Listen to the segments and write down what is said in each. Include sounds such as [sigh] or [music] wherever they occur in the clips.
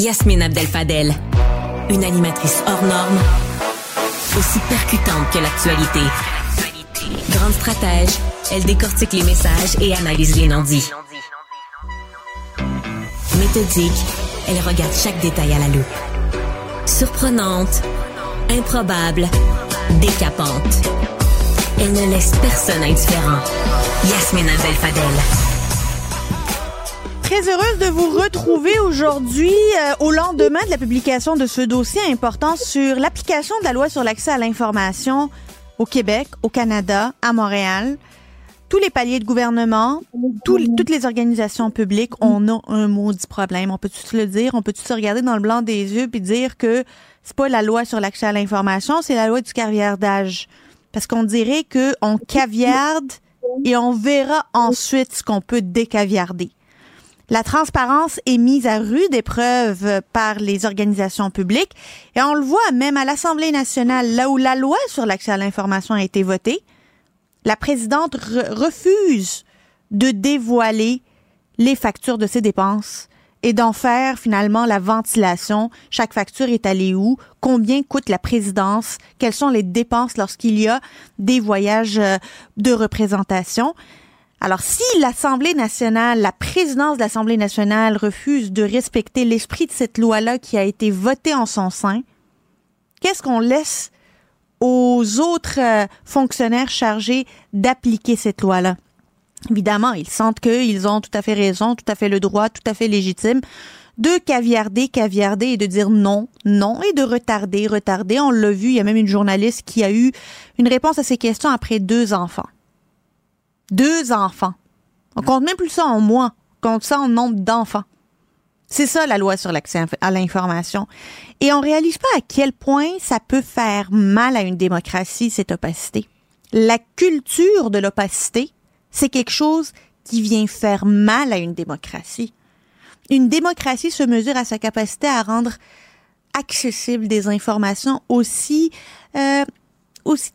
Yasmine Abdel-Fadel. Une animatrice hors norme, aussi percutante que l'actualité. Grande stratège, elle décortique les messages et analyse les non-dits. Méthodique, elle regarde chaque détail à la loupe. Surprenante, improbable, décapante. Elle ne laisse personne indifférent. Yasmine Abdel-Fadel. Très heureuse de vous retrouver aujourd'hui euh, au lendemain de la publication de ce dossier important sur l'application de la loi sur l'accès à l'information au Québec, au Canada, à Montréal. Tous les paliers de gouvernement, toutes les organisations publiques, on a un maudit problème. On peut tous le dire, on peut tous se regarder dans le blanc des yeux puis dire que c'est pas la loi sur l'accès à l'information, c'est la loi du caviardage. Parce qu'on dirait que on caviarde et on verra ensuite ce qu'on peut décaviarder. La transparence est mise à rude épreuve par les organisations publiques et on le voit même à l'Assemblée nationale, là où la loi sur l'accès à l'information a été votée. La présidente re- refuse de dévoiler les factures de ses dépenses et d'en faire finalement la ventilation. Chaque facture est allée où? Combien coûte la présidence? Quelles sont les dépenses lorsqu'il y a des voyages euh, de représentation? Alors, si l'Assemblée nationale, la présidence de l'Assemblée nationale refuse de respecter l'esprit de cette loi-là qui a été votée en son sein, qu'est-ce qu'on laisse aux autres euh, fonctionnaires chargés d'appliquer cette loi-là? Évidemment, ils sentent qu'ils ont tout à fait raison, tout à fait le droit, tout à fait légitime de caviarder, caviarder et de dire non, non et de retarder, retarder. On l'a vu, il y a même une journaliste qui a eu une réponse à ces questions après deux enfants. Deux enfants. On compte même plus ça en mois, on compte ça en nombre d'enfants. C'est ça la loi sur l'accès à l'information. Et on réalise pas à quel point ça peut faire mal à une démocratie, cette opacité. La culture de l'opacité, c'est quelque chose qui vient faire mal à une démocratie. Une démocratie se mesure à sa capacité à rendre accessibles des informations aussi, euh, aussi,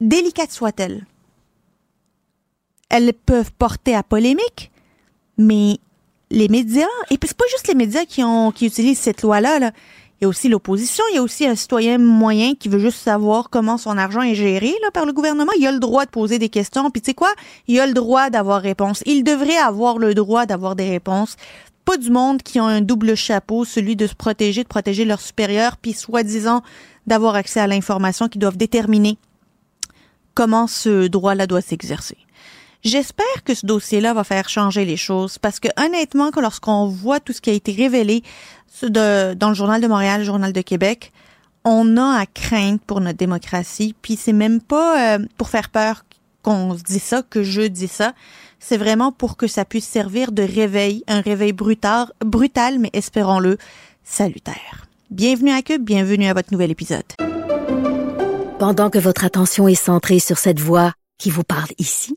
délicates soient-elles. Elles peuvent porter à polémique, mais les médias, et c'est pas juste les médias qui ont qui utilisent cette loi-là, là. il y a aussi l'opposition, il y a aussi un citoyen moyen qui veut juste savoir comment son argent est géré là, par le gouvernement. Il a le droit de poser des questions, puis tu sais quoi, il a le droit d'avoir réponse. Il devrait avoir le droit d'avoir des réponses. Pas du monde qui ont un double chapeau, celui de se protéger, de protéger leurs supérieurs, puis soi-disant d'avoir accès à l'information qui doivent déterminer comment ce droit-là doit s'exercer. J'espère que ce dossier-là va faire changer les choses parce que honnêtement, que lorsqu'on voit tout ce qui a été révélé dans le journal de Montréal, le journal de Québec, on a à craindre pour notre démocratie. Puis c'est même pas euh, pour faire peur qu'on se dit ça, que je dis ça. C'est vraiment pour que ça puisse servir de réveil, un réveil brutal, brutal, mais espérons-le, salutaire. Bienvenue à Cube, bienvenue à votre nouvel épisode. Pendant que votre attention est centrée sur cette voix qui vous parle ici,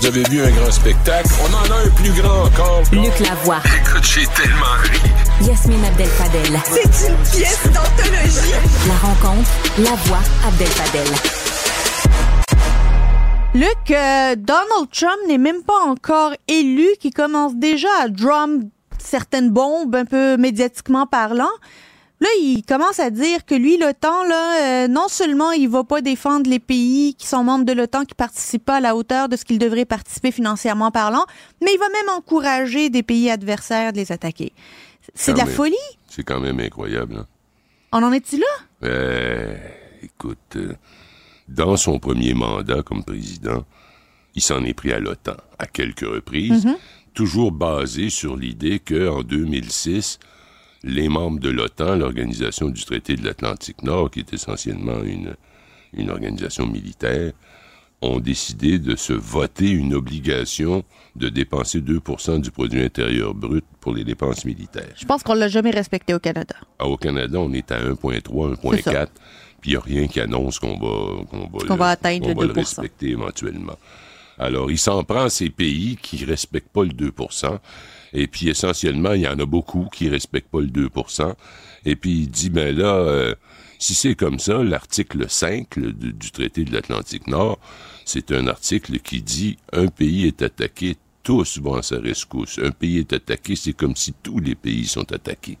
Vous avez vu un grand spectacle? On en a un plus grand encore. Luc Lavoie. Écoute, j'ai tellement ri. Yasmine Abdel-Fadel. C'est une pièce d'anthologie. La rencontre, la voix Abdel-Fadel. Luc, euh, Donald Trump n'est même pas encore élu, qui commence déjà à drum certaines bombes, un peu médiatiquement parlant. Là, il commence à dire que lui, l'OTAN, là, euh, non seulement il va pas défendre les pays qui sont membres de l'OTAN qui participent pas à la hauteur de ce qu'ils devraient participer financièrement parlant, mais il va même encourager des pays adversaires de les attaquer. C'est de la folie. C'est quand même incroyable. hein. On en est-il là? Euh, écoute, euh, dans son premier mandat comme président, il s'en est pris à l'OTAN à quelques reprises, toujours basé sur l'idée qu'en 2006, les membres de l'OTAN, l'organisation du traité de l'Atlantique Nord, qui est essentiellement une, une organisation militaire, ont décidé de se voter une obligation de dépenser 2% du produit intérieur brut pour les dépenses militaires. Je pense qu'on l'a jamais respecté au Canada. Ah, Au Canada, on est à 1,3, C'est ça. 1,4, puis il n'y a rien qui annonce qu'on va, qu'on va, Qu'on le, va atteindre le va le 2%. respecter éventuellement. Alors, il s'en prend à ces pays qui ne respectent pas le 2 et puis essentiellement, il y en a beaucoup qui ne respectent pas le 2% et puis il dit, ben là, euh, si c'est comme ça, l'article 5 le- du, du traité de l'Atlantique Nord, c'est un article qui dit un pays est attaqué, tous vont à sa rescousse. Un pays est attaqué, c'est comme si tous les pays sont attaqués.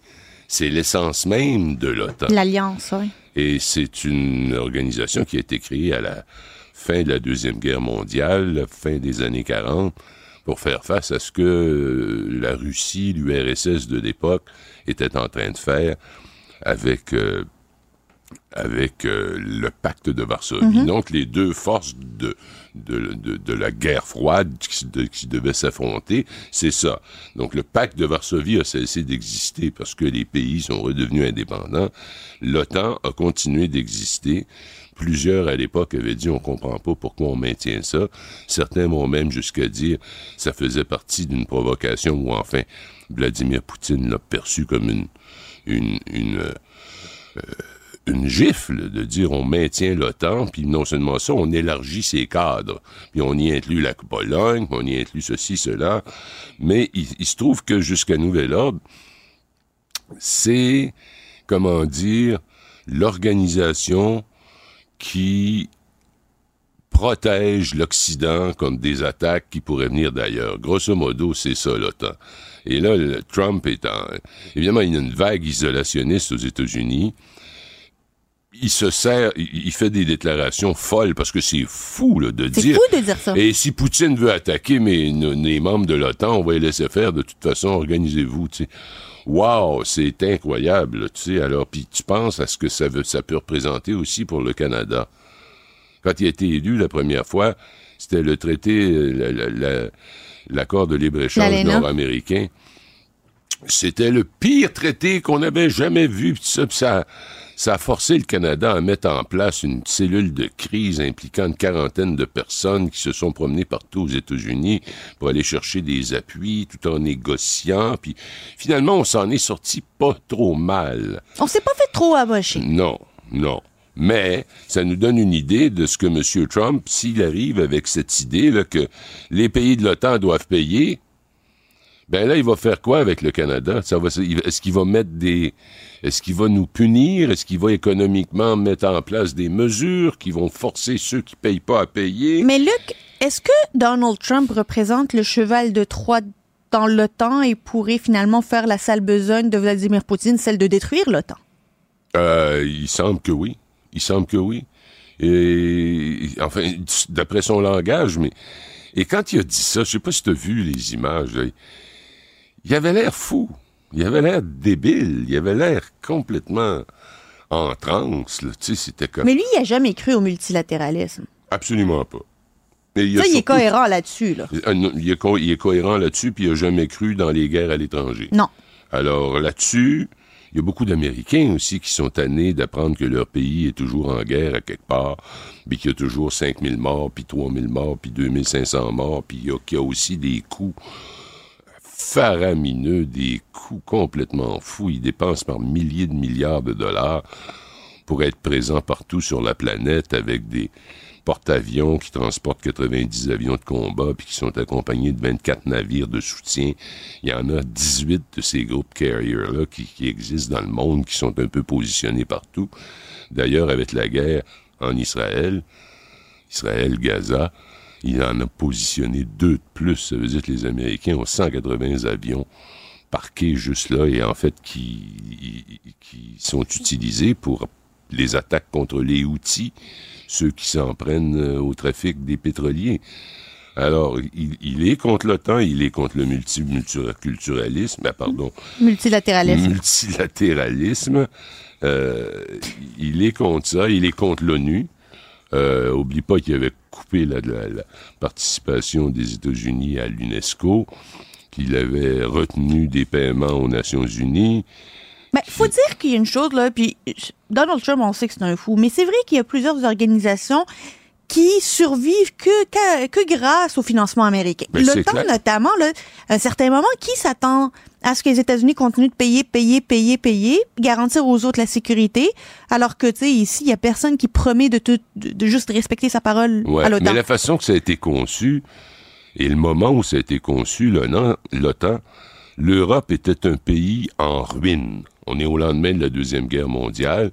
C'est l'essence même de l'OTAN. L'Alliance, oui. Et c'est une organisation qui a été créée à la fin de la Deuxième Guerre mondiale, la fin des années 40, pour faire face à ce que euh, la Russie, l'URSS de l'époque, était en train de faire avec, euh, avec euh, le pacte de Varsovie. Donc, les deux forces de, de, de, de la guerre froide qui, de- qui devaient s'affronter, c'est ça. Donc, le pacte de Varsovie a cessé d'exister parce que les pays sont redevenus indépendants. L'OTAN a continué d'exister. Plusieurs à l'époque avaient dit on comprend pas pourquoi on maintient ça. Certains vont même jusqu'à dire ça faisait partie d'une provocation ou enfin Vladimir Poutine l'a perçu comme une une une euh, une gifle de dire on maintient l'OTAN, puis non seulement ça, on élargit ses cadres, puis on y inclut la Pologne, on y inclut ceci, cela, mais il, il se trouve que jusqu'à nouvel ordre, c'est, comment dire, l'organisation qui protège l'Occident contre des attaques qui pourraient venir d'ailleurs. Grosso modo, c'est ça l'OTAN. Et là, le- Trump est en... Évidemment, il y a une vague isolationniste aux États-Unis. Il se sert, il fait des déclarations folles parce que c'est fou là, de C'est dire... fou de dire ça. Et si Poutine veut attaquer mes, nos- les membres de l'OTAN, on va les laisser faire. De toute façon, organisez-vous, tu sais. Wow, c'est incroyable, tu sais. Alors, puis tu penses à ce que ça, veut, ça peut représenter aussi pour le Canada. Quand il a été élu la première fois, c'était le traité, euh, la- la- la- l'accord de libre-échange nord-américain. C'était le pire traité qu'on avait jamais vu. Ça, ça a forcé le Canada à mettre en place une cellule de crise impliquant une quarantaine de personnes qui se sont promenées partout aux États-Unis pour aller chercher des appuis tout en négociant. Puis finalement, on s'en est sorti pas trop mal. On s'est pas fait trop amocher. Non, non. Mais ça nous donne une idée de ce que M. Trump, s'il arrive avec cette idée là, que les pays de l'OTAN doivent payer, ben là, il va faire quoi avec le Canada? Ça va, est-ce qu'il va mettre des, est-ce qu'il va nous punir? Est-ce qu'il va économiquement mettre en place des mesures qui vont forcer ceux qui payent pas à payer? Mais Luc, est-ce que Donald Trump représente le cheval de Troie dans l'OTAN et pourrait finalement faire la sale besogne de Vladimir Poutine, celle de détruire l'OTAN? Euh, il semble que oui. Il semble que oui. Et, enfin, d'après son langage, mais. Et quand il a dit ça, je sais pas si tu as vu les images, là, il avait l'air fou. Il avait l'air débile. Il avait l'air complètement en transe, là. Tu sais, c'était comme. Mais lui, il a jamais cru au multilatéralisme. Absolument pas. Mais il a Ça, il est cohérent là-dessus, là. Ah, non, il, est co- il est cohérent là-dessus, puis il a jamais cru dans les guerres à l'étranger. Non. Alors là-dessus, Il y a beaucoup d'Américains aussi qui sont tannés d'apprendre que leur pays est toujours en guerre à quelque part, puis qu'il y a toujours 5000 morts, puis 3000 morts, puis 2500 morts, puis qu'il y, a aussi des coûts faramineux, des coûts complètement fous. Ils dépensent par milliers de milliards de dollars pour être présents partout sur la planète avec des porte-avions qui transportent 90 avions de combat puis qui sont accompagnés de 24 navires de soutien. Il y en a 18 de ces groupes carriers-là qui, qui existent dans le monde, qui sont un peu positionnés partout. D'ailleurs, avec la guerre en Israël, Israël-Gaza, il en a positionné deux de plus. Ça veut dire que les Américains ont 180 avions parqués juste là et en fait qui, qui sont utilisés pour les attaques contre les outils, ceux qui s'en prennent euh, au trafic des pétroliers. Alors, il, il, est contre l'OTAN, il est contre le multi, multiculturalisme, ah, pardon. Multilatéralisme. Multilatéralisme. Euh, il est contre ça, il est contre l'ONU. Euh, oublie pas qu'il avait coupé la, la, la participation des États-Unis à l'UNESCO, qu'il avait retenu des paiements aux Nations Unies. Mais il faut dire qu'il y a une chose, là, puis Donald Trump, on sait que c'est un fou, mais c'est vrai qu'il y a plusieurs organisations qui survivent que, que, que grâce au financement américain. Ben, L'OTAN, clair. notamment, là, à un certain moment, qui s'attend à ce que les États-Unis continuent de payer, payer, payer, payer, garantir aux autres la sécurité, alors que, tu sais, ici, il y a personne qui promet de, tout, de, de juste respecter sa parole Ouais, à l'OTAN. mais la façon que ça a été conçu et le moment où ça a été conçu, l'OTAN, l'OTAN, l'Europe était un pays en ruine. On est au lendemain de la Deuxième Guerre mondiale.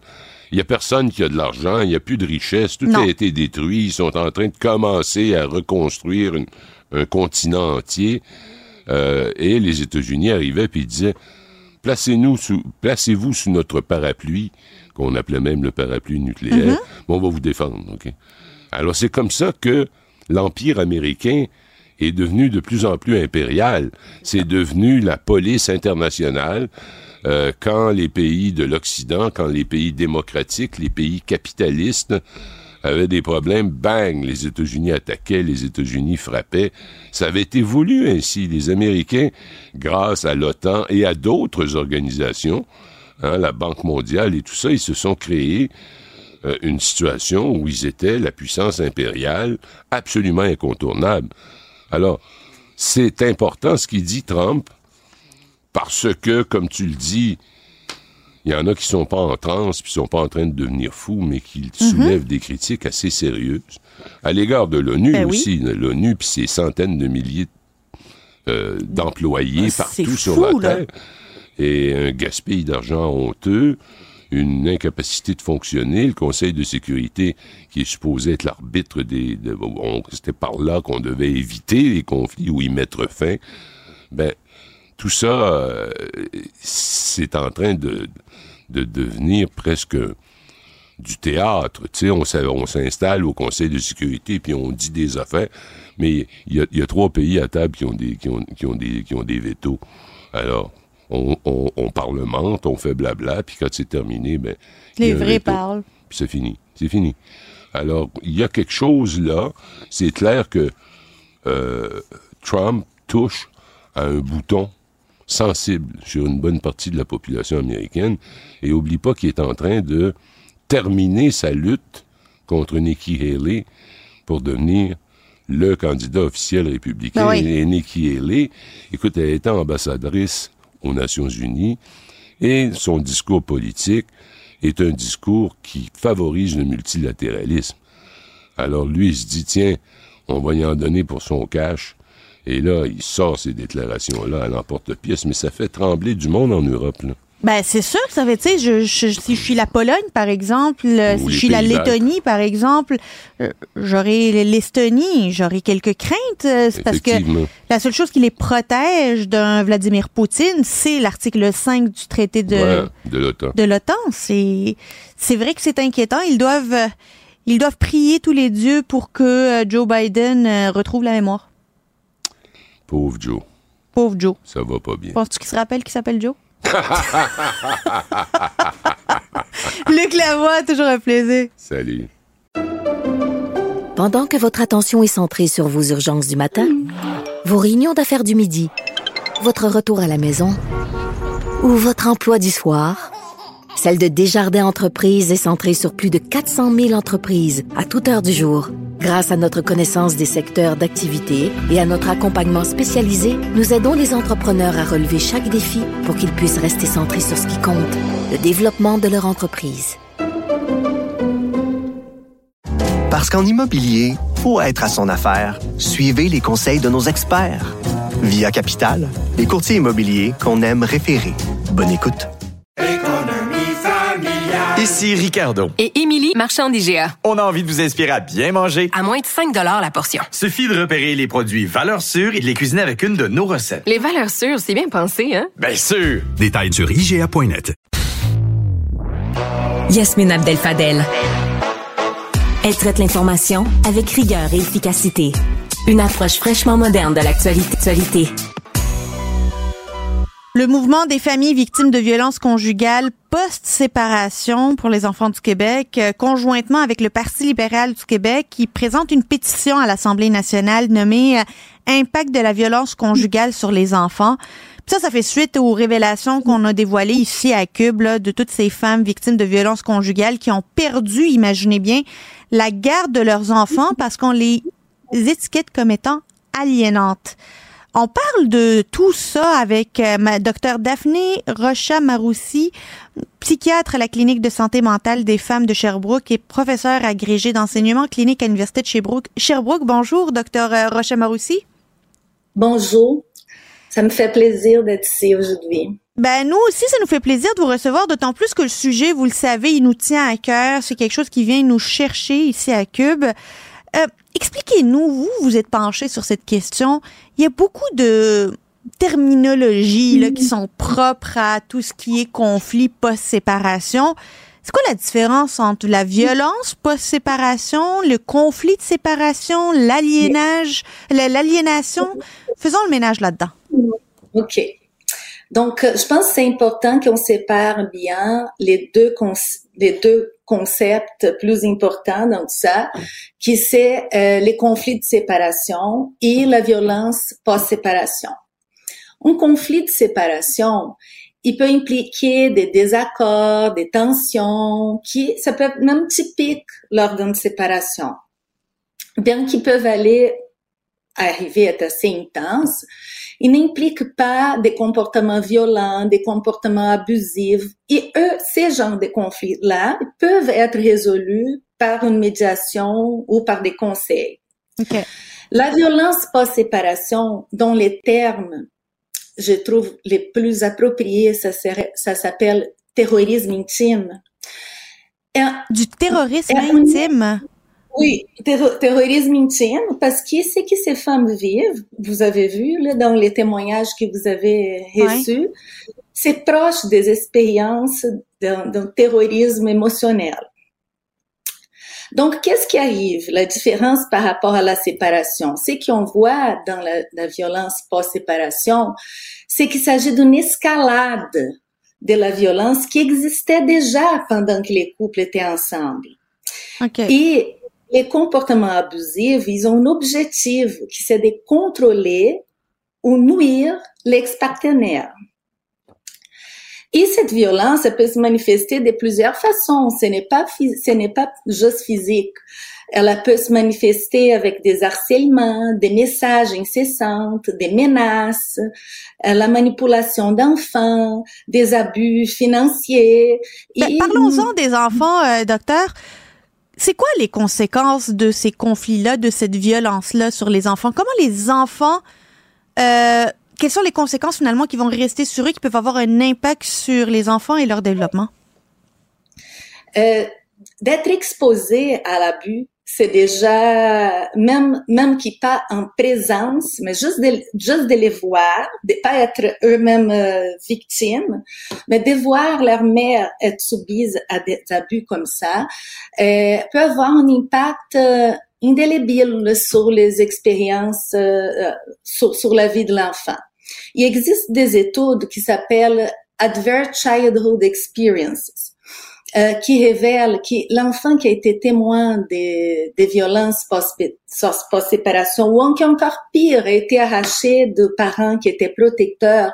Il n'y a personne qui a de l'argent, il n'y a plus de richesse, tout Non. a été détruit. Ils sont en train de commencer à reconstruire une- un continent entier. Euh, et les États-Unis arrivaient puis ils disaient placez-nous sous, placez-vous sous notre parapluie, qu'on appelait même le parapluie nucléaire. Bon, on va vous défendre. Alors c'est comme ça que l'empire américain est devenu de plus en plus impérial. C'est devenu la police internationale. euh, quand les pays de l'Occident, quand les pays démocratiques, les pays capitalistes avaient des problèmes, bang, les États-Unis attaquaient, les États-Unis frappaient. Ça avait été voulu ainsi. Les Américains, grâce à l'OTAN et à d'autres organisations, hein, la Banque mondiale et tout ça, ils se sont créés euh, une situation où ils étaient la puissance impériale absolument incontournable. Alors, c'est important ce qu'il dit Trump, parce que, comme tu le dis, il y en a qui sont pas en transe, puis sont pas en train de devenir fous, mais qui soulèvent des critiques assez sérieuses à l'égard de l'ONU Ben oui. aussi. L'ONU, puis ses centaines de milliers euh, d'employés c'est partout sur la là. Terre, et un gaspillage d'argent honteux, une incapacité de fonctionner, le Conseil de sécurité qui est supposé être l'arbitre des... de- C'était par là qu'on devait éviter les conflits ou y mettre fin. Ben, tout ça, euh, c'est en train de, de devenir presque du théâtre. Tu sais, on, s'installe au Conseil de sécurité puis on dit des affaires, mais il y a, il y a trois pays à table qui ont des, qui ont, qui ont des, qui ont des vétos. Alors, on, on, on parlemente, on fait blabla, puis quand c'est terminé, ben, Les vrais parlent. Puis c'est fini. C'est fini. Alors, il y a quelque chose là. C'est clair que euh, Trump touche à un bouton sensible sur une bonne partie de la population américaine et oublie pas qu'il est en train de terminer sa lutte contre Nikki Haley pour devenir le candidat officiel républicain. Ben oui. Et Nikki Haley, écoute, elle était ambassadrice aux Nations Unies et son discours politique est un discours qui favorise le multilatéralisme. Alors lui, il se dit, tiens, on va y en donner pour son cash. Et là, il sort ces déclarations-là à l'emporte-pièce, mais ça fait trembler du monde en Europe. Là. Ben, c'est sûr que ça fait, tu sais, je, je- si je suis la Pologne, par exemple, euh, Ou si je suis la. Lettonie, par exemple, euh, j'aurais l'Estonie, j'aurais quelques craintes, euh, c'est parce que la seule chose qui les protège d'un Vladimir Poutine, c'est l'article 5 du traité de, de l'OTAN. C'est, c'est vrai que c'est inquiétant. Ils doivent, ils doivent prier tous les dieux pour que Joe Biden retrouve la mémoire. Pauvre Joe, Pauvre Joe. ça va pas bien. Penses-tu qu'il se rappelle qu'il s'appelle Joe? [laughs] Luc Lavoie, toujours un plaisir. Salut. Pendant que votre attention est centrée sur vos urgences du matin, vos réunions d'affaires du midi, votre retour à la maison Ou votre emploi du soir? Celle de Desjardins Entreprises est centrée sur plus de 400 000 entreprises à toute heure du jour. Grâce à notre connaissance des secteurs d'activité et à notre accompagnement spécialisé, nous aidons les entrepreneurs à relever chaque défi pour qu'ils puissent rester centrés sur ce qui compte, le développement de leur entreprise. Parce qu'en immobilier, pour être à son affaire, suivez les conseils de nos experts. Via Capital, les courtiers immobiliers qu'on aime référer. Bonne écoute. Ici Ricardo. Et Émilie, marchand d'IGA. On a envie de vous inspirer à bien manger. À moins de 5 la portion. Suffit de repérer les produits valeurs sûres et de les cuisiner avec une de nos recettes. Les valeurs sûres, c'est bien pensé, hein? Bien sûr! Détails sur IGA.net. Yasmine Abdel Fadel. Elle traite l'information avec rigueur et efficacité. Une approche fraîchement moderne de l'actualité. Le mouvement des familles victimes de violences conjugales post-séparation pour les enfants du Québec, euh, conjointement avec le Parti libéral du Québec, qui présente une pétition à l'Assemblée nationale nommée euh, Impact de la violence conjugale sur les enfants. Puis ça, ça fait suite aux révélations qu'on a dévoilées ici à Cube là, de toutes ces femmes victimes de violences conjugales qui ont perdu, imaginez bien, la garde de leurs enfants parce qu'on les étiquette comme étant aliénantes. On parle de tout ça avec euh, ma docteur Daphné Rocha Maroussi, psychiatre à la clinique de santé mentale des femmes de Sherbrooke et professeur agrégé d'enseignement clinique à l'Université de Sherbrooke. Sherbrooke, bonjour, docteur euh, Rocha Maroussi. Bonjour. Ça me fait plaisir d'être ici aujourd'hui. Ben nous aussi, ça nous fait plaisir de vous recevoir, d'autant plus que le sujet, vous le savez, il nous tient à cœur. C'est quelque chose qui vient nous chercher ici à Cube. Euh, expliquez-nous, vous, vous êtes penché sur cette question. Il y a beaucoup de terminologies là, qui sont propres à tout ce qui est conflit post-séparation. C'est quoi la différence entre la violence post-séparation, le conflit de séparation, l'aliénage, l'aliénation? Faisons le ménage là-dedans. OK. Donc, je pense que c'est important qu'on sépare bien les deux, les deux concepts plus importants dans ça, qui c'est euh, les conflits de séparation et la violence post-séparation. Un conflit de séparation, il peut impliquer des désaccords, des tensions, qui ça peut être même typique lors d'une séparation, bien qu'ils peuvent aller arriver à être assez intenses il n'implique pas des comportements violents, des comportements abusifs. Et eux, ces genres de conflits-là peuvent être résolus par une médiation ou par des conseils. La violence post-séparation, dont les termes, je trouve les plus appropriés, ça, ça s'appelle terrorisme intime. du terrorisme intime? Oui, terrorisme intime, parce que ce que ces femmes vivent, vous avez vu là, dans les témoignages que vous avez reçus, c'est proche des expériences d'un terrorisme émotionnel. Donc, qu'est-ce qui arrive? La différence par rapport à la séparation, c'est qu'on voit dans la, la violence post-séparation, c'est qu'il s'agit d'une escalade de la violence qui existait déjà pendant que les couples étaient ensemble. Okay. Et les comportements abusifs, ils ont un objectif qui c'est de contrôler ou nuire l'ex-partenaire. Et cette violence, peut se manifester de plusieurs façons. Ce n'est pas, ce n'est pas juste physique. Elle peut se manifester avec des harcèlements, des messages incessants, des menaces, euh, la manipulation d'enfants, des abus financiers. Ben, parlons-en des enfants, euh, docteur. C'est quoi les conséquences de ces conflits-là, de cette violence-là sur les enfants? Comment les enfants, euh, quelles sont les conséquences finalement qui vont rester sur eux, qui peuvent avoir un impact sur les enfants et leur développement? Euh, D'être exposé à l'abus, c'est déjà même même qui pas en présence, mais juste de juste de les voir, de pas être eux-mêmes euh, victimes, mais de voir leur mère être soumise à des abus comme ça, euh, peut avoir un impact euh, indélébile sur les expériences, euh, euh, sur, sur la vie de l'enfant. Il existe des études qui s'appellent Adverse Childhood Experiences euh, qui révèle que l'enfant qui a été témoin des, des violences post-séparation ou encore pire, a été arraché de parents qui étaient protecteurs,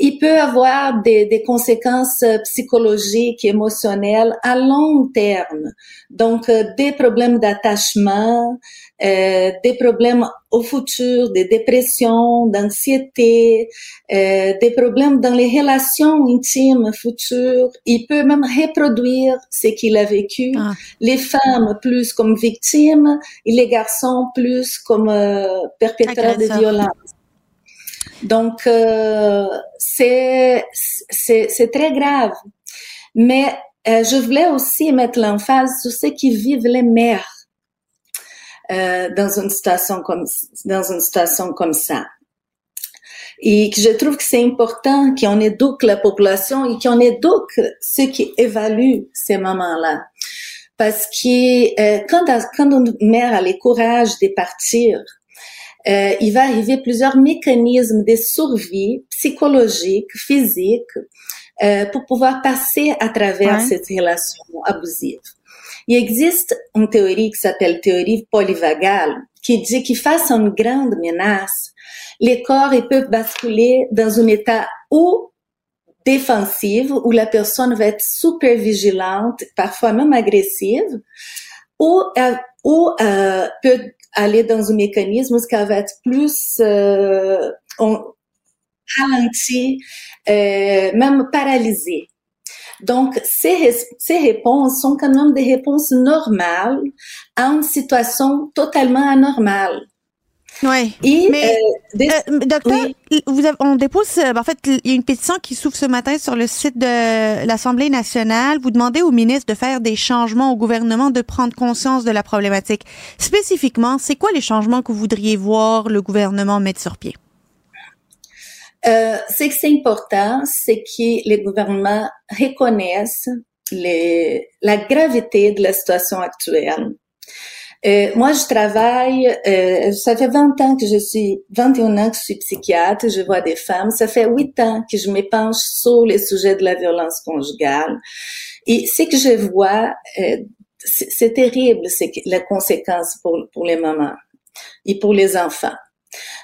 il peut avoir des, des, conséquences psychologiques, émotionnelles à long terme. Donc, euh, des problèmes d'attachement, euh, des problèmes au futur, des dépressions, d'anxiété, euh, des problèmes dans les relations intimes futures. Il peut même reproduire ce qu'il a vécu. Ah. Les femmes plus comme victimes et les garçons plus comme euh, perpétrateurs de violence. Donc, euh, c'est très grave. Mais euh, je voulais aussi mettre l'emphase sur ce qui vivent les mères euh, dans une situation comme dans une situation comme ça. Et je trouve que c'est important qu'on éduque la population et qu'on éduque ceux qui évaluent ces moments-là. Parce que euh, quand, quand une mère a le courage de partir, euh, il va arriver plusieurs mécanismes de survie psychologique, physique, euh, pour pouvoir passer à travers ouais. cette relation abusive. Il existe une théorie qui s'appelle théorie polyvagale, qui dit que face à une grande menace, les corps ils peuvent basculer dans un état ou défensif, où la personne va être super vigilante, parfois même agressive, ou, euh, ou euh, peut aller dans un mécanisme qui va être plus euh, ralenti, euh, même paralysé. Donc, ces, ces réponses sont quand même des réponses normales à une situation totalement anormale. Oui. mais, euh, euh, docteur, vous avez, on dépose, euh, en fait, il y a une pétition qui s'ouvre ce matin sur le site de l'Assemblée nationale. Vous demandez au ministre de faire des changements au gouvernement, de prendre conscience de la problématique. Spécifiquement, c'est quoi les changements que vous voudriez voir le gouvernement mettre sur pied? Euh, ce que c'est important, c'est que les gouvernements reconnaissent les, la gravité de la situation actuelle euh, moi, je travaille, euh, ça fait 20 ans que je suis, 21 ans que je suis psychiatre, je vois des femmes. Ça fait 8 ans que je m'épanche sur les sujets de la violence conjugale. Et ce que je vois, euh, c'est terrible, c'est la conséquence pour, pour les mamans et pour les enfants.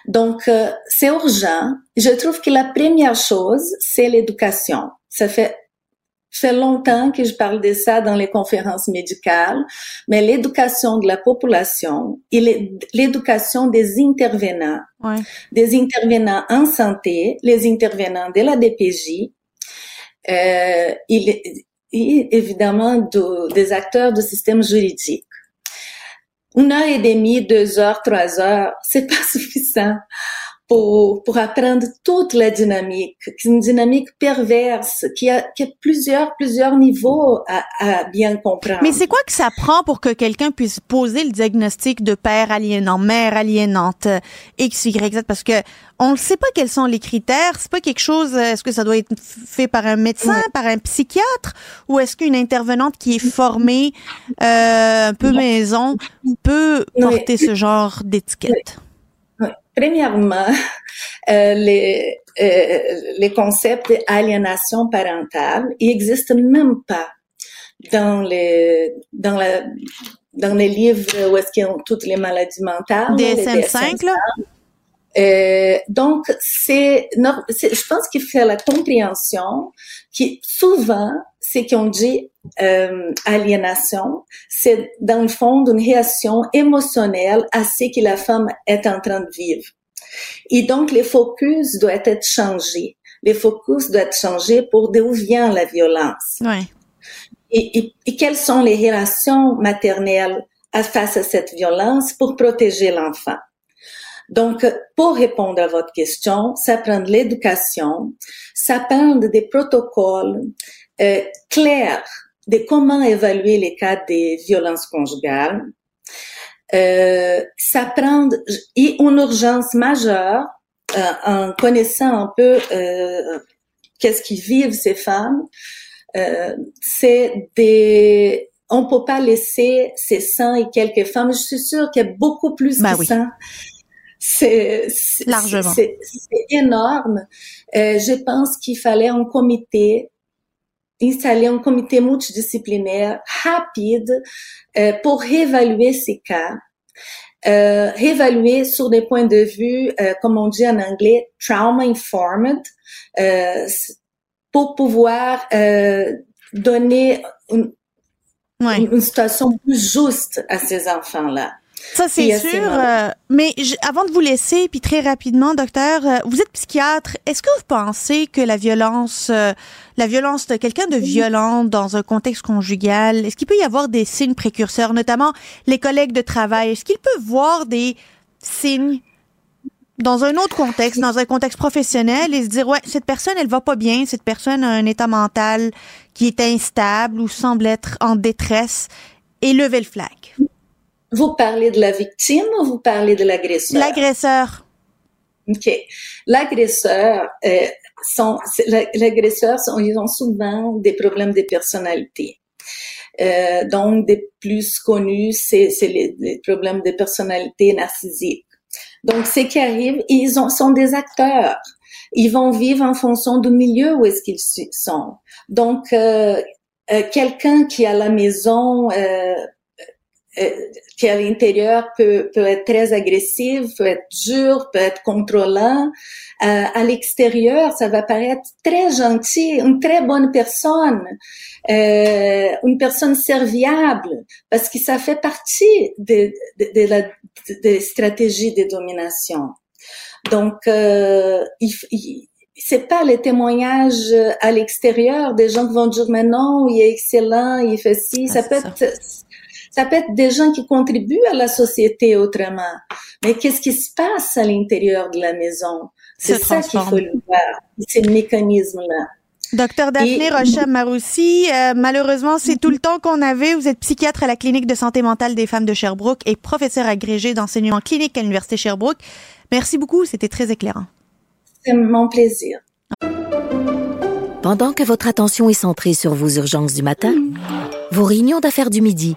Donc, euh, c'est urgent. Je trouve que la première chose, c'est l'éducation. Ça fait fait longtemps que je parle de ça dans les conférences médicales, mais l'éducation de la population et l'éducation des intervenants, ouais. des intervenants en santé, les intervenants de la DPJ, euh, et, et, évidemment de, des acteurs du système juridique. Une heure et demie, deux heures, trois heures, c'est pas [laughs] suffisant pour, pour apprendre toute la dynamique, une dynamique perverse qui a, qui a plusieurs, plusieurs niveaux à, à bien comprendre. Mais c'est quoi que ça prend pour que quelqu'un puisse poser le diagnostic de père aliénant, mère aliénante, X, Y, Z? Parce que on ne sait pas quels sont les critères. C'est pas quelque chose, est-ce que ça doit être fait par un médecin, par un psychiatre, ou est-ce qu'une intervenante qui est formée, euh, un peu maison, peut porter ce genre d'étiquette? Premièrement, euh, les, euh, les concepts d'aliénation parentale, ils existent même pas dans les dans la dans les livres où est-ce qu'ils ont toutes les maladies mentales. DSM-5, là? Euh, donc, c'est, je pense qu'il fait la compréhension qui souvent, ce qu'on dit euh, aliénation, c'est dans le fond d'une réaction émotionnelle à ce que la femme est en train de vivre. Et donc, les focus doivent être changés. Les focus doivent être changés pour d'où vient la violence. Ouais. Et, et, et, quelles sont les relations maternelles face à cette violence pour protéger l'enfant? Donc, pour répondre à votre question, ça prend de l'éducation, ça prend des protocoles euh, clairs de comment évaluer les cas de violences conjugales. Euh, ça prend une urgence majeure euh, en connaissant un peu euh, qu'est-ce qu'ils vivent ces femmes. Euh, c'est des on peut pas laisser ces 100 et quelques femmes. Je suis sûre qu'il y a beaucoup plus bah que oui. ça c'est largement c'est énorme. Euh, je pense qu'il fallait un comité installer un comité multidisciplinaire rapide euh, pour réévaluer ces cas euh, réévaluer sur des points de vue, euh, comme on dit en anglais, trauma informed, euh, pour pouvoir euh, donner une, Ouais. une, une situation plus juste à ces enfants-là. Ça, c'est à sûr. ces euh, mais je- avant de vous laisser, puis très rapidement, docteur, euh, vous êtes psychiatre. Est-ce que vous pensez que la violence, euh, la violence de quelqu'un de violent dans un contexte conjugal, est-ce qu'il peut y avoir des signes précurseurs, notamment les collègues de travail? Est-ce qu'ils peuvent voir des signes dans un autre contexte, dans un contexte professionnel, et se dire, ouais, cette personne, elle va pas bien, cette personne a un état mental qui est instable ou semble être en détresse, et lever le flag? Vous parlez de la victime ou vous parlez de l'agresseur? L'agresseur. OK. L'agresseur, euh, sont, l'agresseur, sont- ils ont souvent des problèmes de personnalité. Euh, donc, des plus connus, c'est, c'est les, les problèmes de personnalité narcissique. Donc, ce qui arrive, ils ont, sont des acteurs. Ils vont vivre en fonction du milieu où est-ce qu'ils sont. Donc, euh, euh, quelqu'un qui à la maison euh, qui à l'intérieur peut, peut être très agressif, peut être dur, peut être contrôlant. Euh, à l'extérieur, ça va paraître très gentil, une très bonne personne, euh, une personne serviable, parce que ça fait partie de, de, de la de, des stratégies de domination. Donc, euh, il, il, c'est pas les témoignages à l'extérieur des gens qui vont dire mais non, il est excellent, il fait ci. Ah, ça c'est peut être ça peut être des gens qui contribuent à la société autrement. Mais qu'est-ce qui se passe à l'intérieur de la maison? C'est ça qu'il faut le voir. C'est le mécanisme-là. Docteur Daphné Et- Rocha-Maroussi, euh, malheureusement, c'est tout le temps qu'on avait. Vous êtes psychiatre à la clinique de santé mentale des femmes de Sherbrooke et professeur agrégé d'enseignement clinique à l'Université Sherbrooke. Merci beaucoup, c'était très éclairant. C'est mon plaisir. Pendant que votre attention est centrée sur vos urgences du matin, vos réunions d'affaires du midi,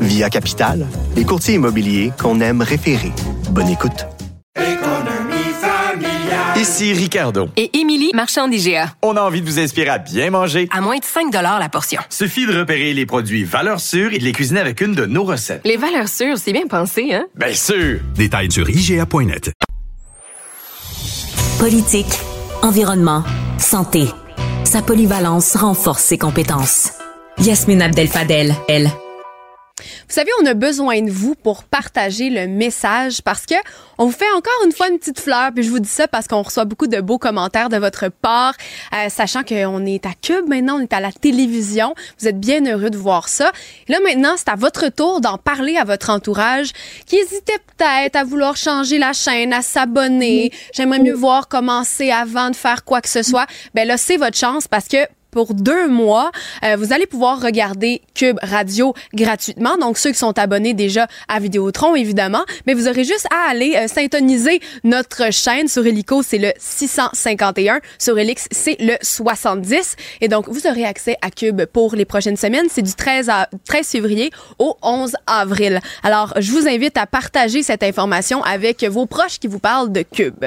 Via Capital, les courtiers immobiliers qu'on aime référer. Bonne écoute. Ici Ricardo. Et Émilie, marchand d'IGA. On a envie de vous inspirer à bien manger. À moins de 5 la portion. Suffit de repérer les produits valeurs sûres et de les cuisiner avec une de nos recettes. Les valeurs sûres, c'est bien pensé, hein? Bien sûr! Détails sur IGA.net. Politique, environnement, santé. Sa polyvalence renforce ses compétences. Yasmine Abdel-Fadel, elle. Vous savez, on a besoin de vous pour partager le message parce que on vous fait encore une fois une petite fleur. Puis je vous dis ça parce qu'on reçoit beaucoup de beaux commentaires de votre part, euh, sachant qu'on est à Cube maintenant, on est à la télévision. Vous êtes bien heureux de voir ça. Là maintenant, c'est à votre tour d'en parler à votre entourage qui hésitait peut-être à vouloir changer la chaîne, à s'abonner. J'aimerais mieux voir commencer avant de faire quoi que ce soit. Ben là, c'est votre chance parce que pour deux mois, euh, vous allez pouvoir regarder Cube Radio gratuitement. Donc, ceux qui sont abonnés déjà à Vidéotron, évidemment. Mais vous aurez juste à aller euh, notre chaîne. Sur Helico, c'est le 651. Sur Elix, c'est le 70. Et donc, vous aurez accès à Cube pour les prochaines semaines. C'est du 13, à, 13 février au 11 avril. Alors, je vous invite à partager cette information avec vos proches qui vous parlent de Cube.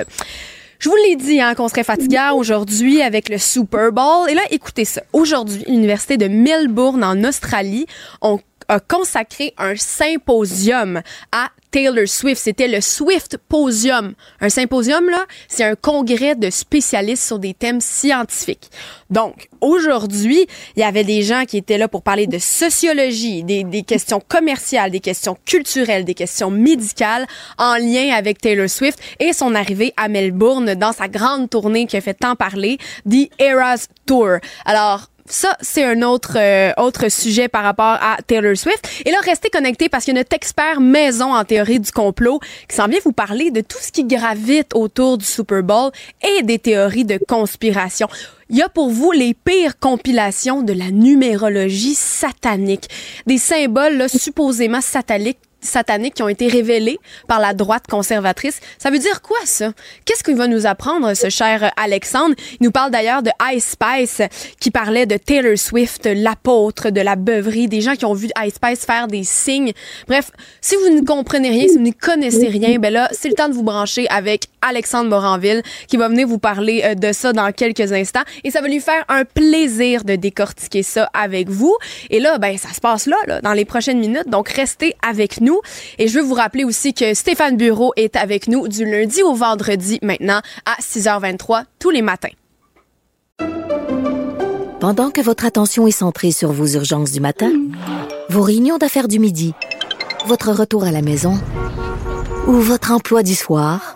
Je vous l'ai dit hein, qu'on serait fatiguant aujourd'hui avec le Super Bowl. Et là, écoutez ça. Aujourd'hui, l'Université de Melbourne en Australie a consacré un symposium à Taylor Swift. C'était le Swift Posium. Un symposium, là, c'est un congrès de spécialistes sur des thèmes scientifiques. Donc, aujourd'hui, il y avait des gens qui étaient là pour parler de sociologie, des, des questions commerciales, des questions culturelles, des questions médicales en lien avec Taylor Swift et son arrivée à Melbourne dans sa grande tournée qui a fait tant parler, The Eras Tour. Alors, ça, c'est un autre euh, autre sujet par rapport à Taylor Swift. Et là, restez connectés parce qu'il y a notre expert maison en théorie du complot qui s'en vient vous parler de tout ce qui gravite autour du Super Bowl et des théories de conspiration. Il y a pour vous les pires compilations de la numérologie satanique. Des symboles là, supposément sataniques sataniques qui ont été révélés par la droite conservatrice. Ça veut dire quoi, ça? Qu'est-ce qu'il va nous apprendre, ce cher Alexandre? Il nous parle d'ailleurs de Ice Spice, qui parlait de Taylor Swift, l'apôtre de la beuverie, des gens qui ont vu Ice Spice faire des signes. Bref, si vous ne comprenez rien, si vous ne connaissez rien, ben là, c'est le temps de vous brancher avec Alexandre Moranville, qui va venir vous parler euh, de ça dans quelques instants. Et ça va lui faire un plaisir de décortiquer ça avec vous. Et là, ben, ça se passe là, là dans les prochaines minutes. Donc, restez avec nous. Et je veux vous rappeler aussi que Stéphane Bureau est avec nous du lundi au vendredi maintenant à 6h23 tous les matins. Pendant que votre attention est centrée sur vos urgences du matin, vos réunions d'affaires du midi, votre retour à la maison ou votre emploi du soir,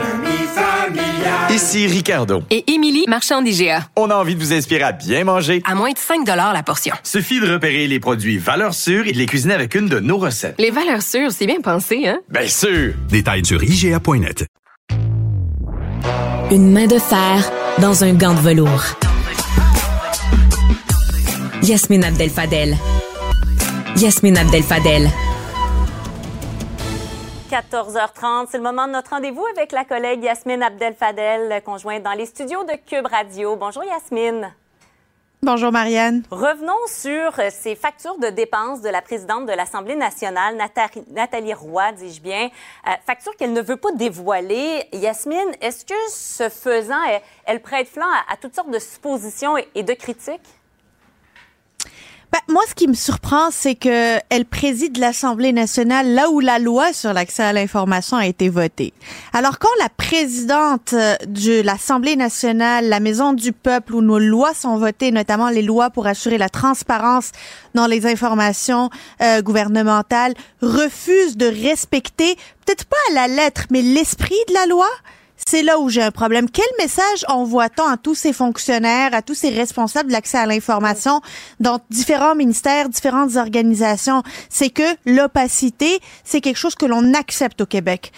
Ici Ricardo. Et Émilie, marchand d'IGA. On a envie de vous inspirer à bien manger. À moins de 5 la portion. Suffit de repérer les produits valeurs sûres et de les cuisiner avec une de nos recettes. Les valeurs sûres, c'est bien pensé, hein? Bien sûr! Détails sur IGA.net. Une main de fer dans un gant de velours. Yasmine Abdel Fadel. Yasmine Abdel Fadel. 14h30, c'est le moment de notre rendez-vous avec la collègue Yasmine Abdel-Fadel, conjointe dans les studios de Cube Radio. Bonjour Yasmine. Bonjour Marianne. Revenons sur ces factures de dépenses de la présidente de l'Assemblée nationale, Nathalie Roy, dis-je bien, euh, factures qu'elle ne veut pas dévoiler. Yasmine, est-ce que ce faisant, elle, prête flanc à, toutes sortes de suppositions et de critiques? Ben, moi, ce qui me surprend, c'est que elle préside l'Assemblée nationale là où la loi sur l'accès à l'information a été votée. Alors, quand la présidente euh, de l'Assemblée nationale, la Maison du peuple, où nos lois sont votées, notamment les lois pour assurer la transparence dans les informations euh, gouvernementales, refuse de respecter, peut-être pas à la lettre, mais l'esprit de la loi, c'est là où j'ai un problème. Quel message envoie-t-on à tous ces fonctionnaires, à tous ces responsables de l'accès à l'information dans différents ministères, différentes organisations? C'est que l'opacité, c'est quelque chose que l'on accepte au Québec.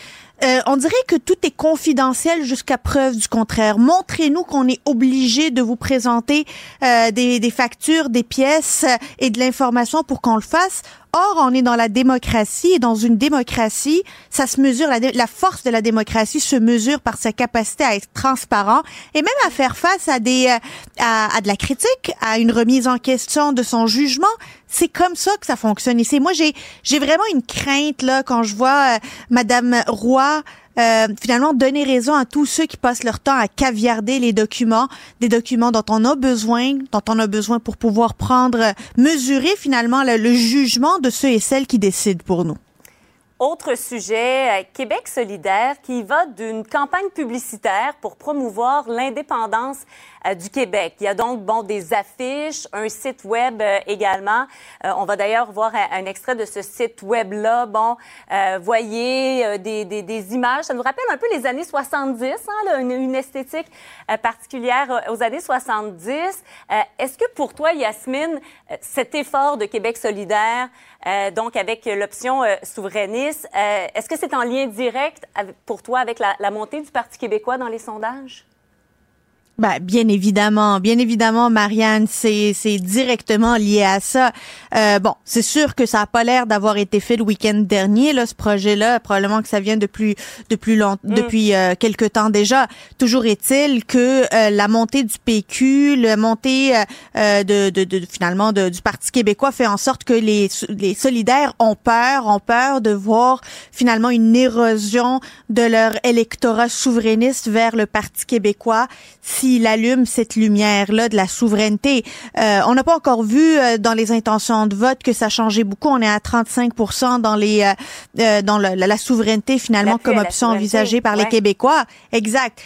Euh, on dirait que tout est confidentiel jusqu'à preuve du contraire. Montrez-nous qu'on est obligé de vous présenter euh, des, des, factures, des pièces et de l'information pour qu'on le fasse. Or, on est dans la démocratie et dans une démocratie, ça se mesure, la, force de la démocratie se mesure par sa capacité à être transparent et même à faire face à des, euh, à, de la critique, à une remise en question de son jugement. C'est comme ça que ça fonctionne ici. Moi, j'ai, j'ai vraiment une crainte là quand je vois euh, Madame Roy euh, finalement donner raison à tous ceux qui passent leur temps à caviarder les documents, des documents dont on a besoin, dont on a besoin pour pouvoir prendre, mesurer finalement le jugement de ceux et celles qui décident pour nous. Autre sujet, euh, Québec solidaire qui va d'une campagne publicitaire pour promouvoir l'indépendance euh, du Québec. Il y a donc bon des affiches, un site web euh, également. on va d'ailleurs voir un, extrait de ce site web là. Bon, voyez des, des, images. Ça nous rappelle un peu les années 70, hein, une, esthétique particulière aux années 70. Est-ce que pour toi, Yasmine, cet effort de Québec solidaire euh, donc avec l'option euh, souverainiste. Euh, est-ce que c'est en lien direct pour toi avec la, la montée du Parti québécois dans les sondages? Ben, bien évidemment, bien évidemment, Marianne, c'est c'est directement lié à ça. Euh, bon, c'est sûr que ça a pas l'air d'avoir été fait le week-end dernier, là, ce projet-là. Probablement que ça vient de plus de plus long, mm. depuis euh, quelque temps déjà. Toujours est-il que euh, la montée du PQ, la montée euh, de, de, de, finalement de, du Parti québécois fait en sorte que les les solidaires ont peur, ont peur de voir finalement une érosion de leur électorat souverainiste vers le Parti québécois s'il allume cette lumière-là de la souveraineté. Euh, on n'a pas encore vu euh, dans les intentions de vote que ça changé beaucoup. On est à 35 dans les euh, dans le, la, la, souveraineté finalement comme option envisagée par les Québécois. Exact.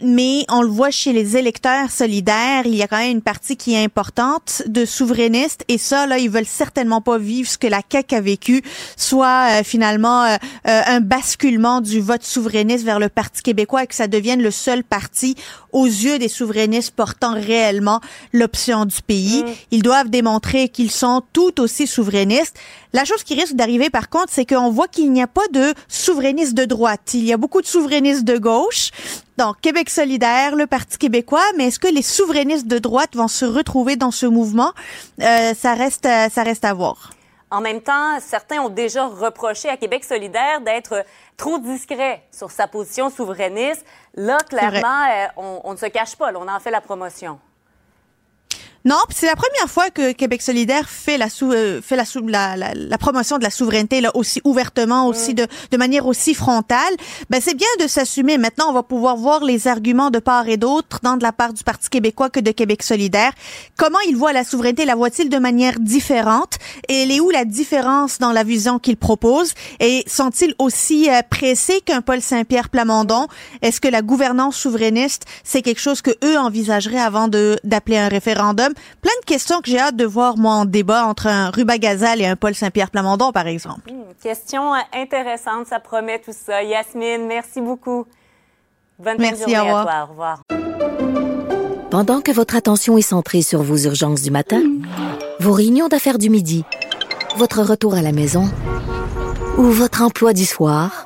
mais on le voit chez les électeurs solidaires, il y a quand même une partie qui est importante de souverainistes et ça là, ils veulent certainement pas vivre ce que la CAQ a vécu, soit finalement un basculement du vote souverainiste vers le Parti québécois et que ça devienne le seul parti aux yeux des souverainistes portant réellement l'option du pays. Mm. Ils doivent démontrer qu'ils sont tout aussi souverainistes. La chose qui risque d'arriver, par contre, c'est qu'on voit qu'il n'y a pas de souverainistes de droite. Il y a beaucoup de souverainistes de gauche. Donc, Québec solidaire, le Parti québécois, mais est-ce que les souverainistes de droite vont se retrouver dans ce mouvement? Euh, ça reste, ça reste à voir. En même temps, certains ont déjà reproché à Québec solidaire d'être trop discret sur sa position souverainiste. Là, clairement, euh, on, on, ne se cache pas. Là, on en fait la promotion. Non, c'est la première fois que Québec solidaire fait la sou, euh, fait la, sou, la, la, la, promotion de la souveraineté là aussi ouvertement, aussi de, de manière aussi frontale. Ben c'est bien de s'assumer. Maintenant, on va pouvoir voir les arguments de part et d'autre, tant de la part du Parti québécois que de Québec solidaire. Comment ils voient la souveraineté? La voient-ils de manière différente? Et elle est où la différence dans la vision qu'ils proposent Et sont-ils aussi euh, pressés qu'un Paul Saint-Pierre Plamondon? Est-ce que la gouvernance souverainiste c'est quelque chose que eux envisageraient avant de d'appeler un référendum? Plein de questions que j'ai hâte de voir, moi, en débat entre un Ruba Gazal et un Paul Saint-Pierre Plamondon, par exemple. Mmh, question intéressante, ça promet tout ça. Yasmine, merci beaucoup. Bonne merci, journée à toi. Au revoir. Pendant que votre attention est centrée sur vos urgences du matin, vos réunions d'affaires du midi, votre retour à la maison ou votre emploi du soir,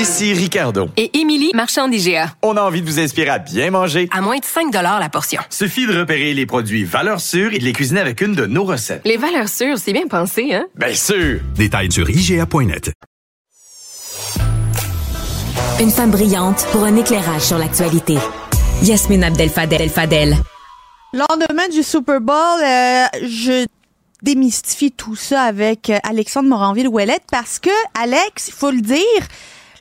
Ici Ricardo. Et Émilie, marchand d'IGA. On a envie de vous inspirer à bien manger. À moins de 5 la portion. Suffit de repérer les produits valeurs sûres et de les cuisiner avec une de nos recettes. Les valeurs sûres, c'est bien pensé, hein? Bien sûr! Détails sur IGA.net. Une femme brillante pour un éclairage sur l'actualité. Yasmine Abdel-Fadel. Fadel. Lendemain du Super Bowl, euh, je démystifie tout ça avec Alexandre Moranville-Ouellette parce que, Alex, il faut le dire,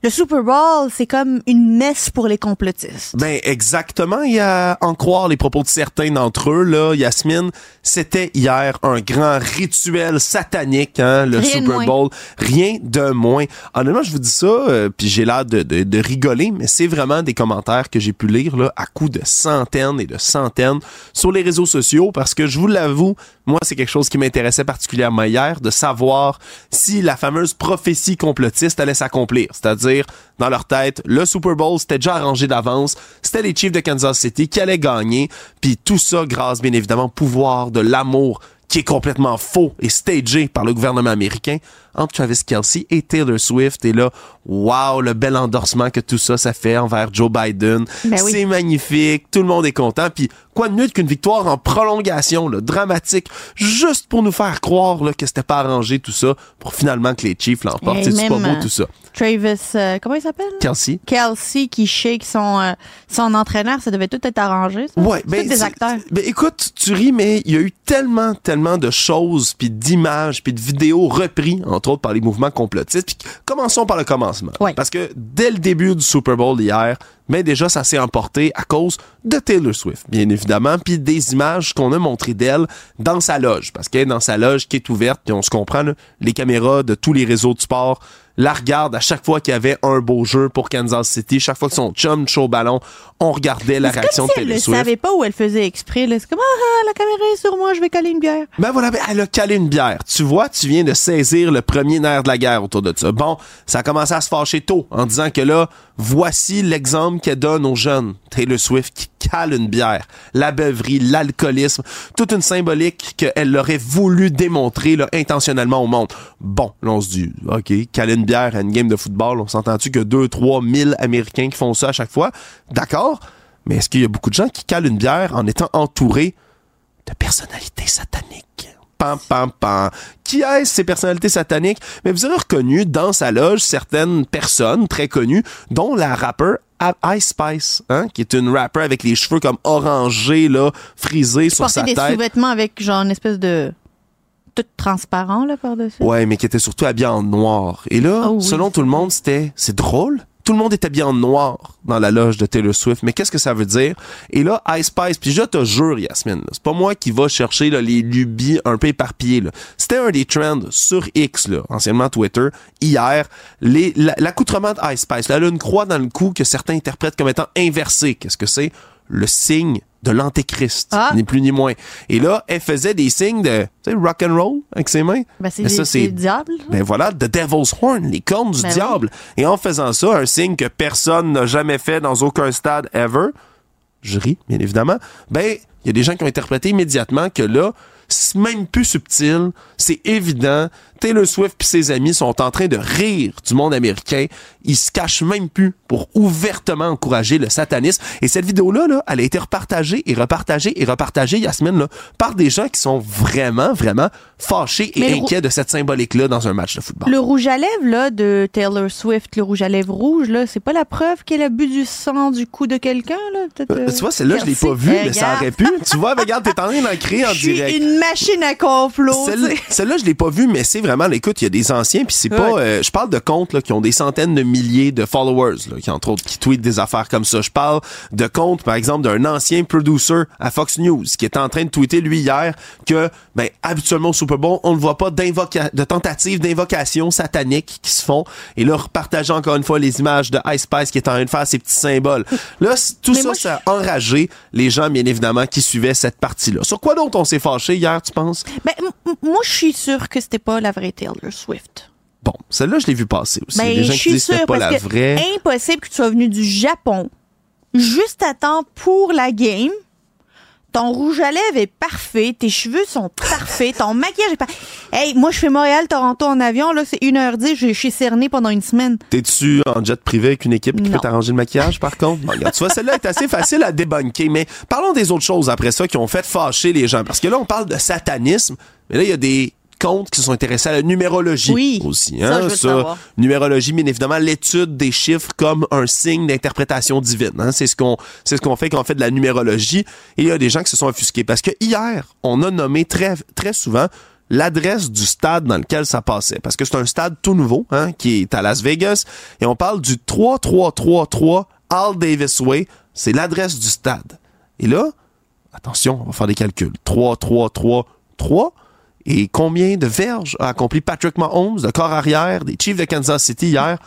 le Super Bowl, c'est comme une messe pour les complotistes. Ben exactement, il y a en croire les propos de certains d'entre eux là, Yasmine, c'était hier un grand rituel satanique hein, le Super Bowl, rien de moins. Honnêtement, je vous dis ça euh, puis j'ai l'air de, de, de, rigoler, mais c'est vraiment des commentaires que j'ai pu lire là à coups de centaines et de centaines sur les réseaux sociaux parce que je vous l'avoue, moi c'est quelque chose qui m'intéressait particulièrement hier de savoir si la fameuse prophétie complotiste allait s'accomplir, c'est-à-dire dans leur tête, le Super Bowl, c'était déjà arrangé d'avance, c'était les Chiefs de Kansas City qui allaient gagner, puis tout ça grâce bien évidemment au pouvoir de l'amour qui est complètement faux et stagé par le gouvernement américain entre Travis Kelsey et Taylor Swift. Et là, wow, le bel endorsement que tout ça, ça fait envers Joe Biden. Ben C'est magnifique, tout le monde est content. Puis quoi de mieux qu'une victoire en prolongation, là, dramatique, juste pour nous faire croire là, que c'était pas arrangé tout ça, pour finalement que les Chiefs l'emportent. C'est pas beau tout ça. Travis, euh, comment il s'appelle? Kelsey. Kelsey qui shake son, euh, son entraîneur, ça devait tout être arrangé, ça? Ouais, ben, des acteurs. Ben, écoute, tu ris, mais il y a eu tellement, tellement de choses, puis d'images, puis de vidéos repris, entre autres par les mouvements complotistes. Puis commençons par le commencement. Parce que dès le début du Super Bowl hier, mais déjà ça s'est emporté à cause de Taylor Swift, bien évidemment, puis des images qu'on a montrées d'elle dans sa loge, parce qu'elle est dans sa loge qui est ouverte, puis on se comprend, les caméras de tous les réseaux de sport la regarde à chaque fois qu'il y avait un beau jeu pour Kansas City, chaque fois que son chum chaud ballon, on regardait la réaction de Taylor Swift. Elle ne savait pas où elle faisait exprès. C'est comme ah, ah, la caméra est sur moi, je vais caler une bière. Ben voilà, ben, elle a calé une bière. Tu vois, tu viens de saisir le premier nerf de la guerre autour de ça. Bon, ça a commencé à se fâcher tôt en disant que là, voici l'exemple qu'elle donne aux jeunes. Taylor Swift qui cale une bière, la beuverie, l'alcoolisme, toute une symbolique qu'elle aurait voulu démontrer intentionnellement au monde. Bon, là on se dit, ok, caler une bière à une game de football, on s'entend-tu que 2 3 000 Américains qui font ça à chaque fois? D'accord. Mais est-ce qu'il y a beaucoup de gens qui calent une bière en étant entourés de personnalités sataniques? Pam, pam, pam. Qui est ces personnalités sataniques? Mais vous avez reconnu dans sa loge certaines personnes très connues, dont la rappeur Ice Spice, hein, qui est une rapper avec les cheveux comme orangés, là, frisés sur sa des tête. sous-vêtements avec genre une espèce de tout transparent là par-dessus. Ouais, mais qui était surtout habillé en noir. Et là, Ah oui. selon tout le monde, c'était c'est drôle. Tout le monde est habillé en noir dans la loge de Taylor Swift. Mais qu'est-ce que ça veut dire? Et là, Ice Spice, puis je te jure, Yasmine, c'est pas moi qui va chercher les lubies un peu éparpillées. C'était un des trends sur X, là, anciennement Twitter, hier. L'accoutrement de Ice Spice, là, elle a une croix dans le cou que certains interprètent comme étant inversée. Qu'est-ce que c'est? Le signe de l'antéchrist, Ah. ni plus ni moins. Et là, elle faisait des signes de, tu sais, rock and roll avec ses mains. Ben, c'est ça, c'est le diable. ben voilà, The Devil's Horn, les cornes du Ben diable. Et en faisant ça, un signe que personne n'a jamais fait dans aucun stade ever, je ris, bien évidemment, ben, il y a des gens qui ont interprété immédiatement que là, c'est même plus subtil, c'est évident. Taylor Swift et ses amis sont en train de rire du monde américain. Ils se cachent même plus pour ouvertement encourager le satanisme. Et cette vidéo-là, là, elle a été repartagée et repartagée et repartagée, Yasmine, là, par des gens qui sont vraiment, vraiment fâchés et Mais inquiets de cette symbolique-là dans un match de football. Le rouge à lèvres là de Taylor Swift, le rouge à lèvres rouge là, c'est pas la preuve qu'elle a bu du sang du cou de quelqu'un là? Euh, euh, tu vois, celle-là, je l'ai pas vue, mais ça aurait pu. Tu vois, regarde, t'es en train d'en créer en [laughs] direct. une machine à complot. Celle-. Celle-là, je l'ai pas vue, mais c'est vraiment, écoute, il y a des anciens, puis c'est pas, euh, je parle de comptes là, qui ont des centaines de milliers de followers, là, qui entre autres qui tweetent des affaires comme ça. Je parle de comptes, par exemple, d'un ancien producer à Fox News qui est en train de tweeter lui hier que, ben, habituellement au Super Bowl, on ne voit pas de tentatives d'invocation satanique qui se font. Et là, repartageant encore une fois les images de Ice Spice qui est en train de faire ses petits symboles. Là, tout Mais ça, moi, ça a enragé les gens, bien évidemment, qui suivaient cette partie-là. Sur quoi d'autre on s'est fâché hier, tu penses? Ben, moi, je suis sûre que c'était pas la vraie Taylor Swift. Bon, celle-là, je l'ai vu passer aussi. Ben, gens je qui suis disent que pas la que vraie. impossible que tu sois venu du Japon juste à temps pour la game. Ton rouge à lèvres est parfait, tes cheveux sont parfaits, ton maquillage est parfait. Hey, moi je fais Montréal-Toronto en avion, là c'est 1h10, je suis cerné pendant une semaine. T'es-tu en jet privé avec une équipe qui Non. peut t'arranger le maquillage, par contre? Regarde, tu vois, celle-là est assez facile à débunker, mais parlons des autres choses après ça qui ont fait fâcher les gens. Parce que là, on parle de satanisme, mais là, il y a des comptes qui se sont intéressés à la numérologie Oui, aussi. ça, Hein? je veux le savoir. numérologie, bien évidemment, l'étude des chiffres comme un signe d'interprétation divine. Hein? C'est ce qu'on c'est ce qu'on fait quand on fait de la numérologie. Et il y a des gens qui se sont offusqués. Parce que hier, on a nommé très, très souvent l'adresse du stade dans lequel ça passait. Parce que c'est un stade tout nouveau, hein, qui est à Las Vegas. Et on parle du 3333 Al Davis Way. C'est l'adresse du stade. Et là, attention, on va faire des calculs. 3333 et combien de verges a accompli Patrick Mahomes, le corps arrière des Chiefs de Kansas City hier?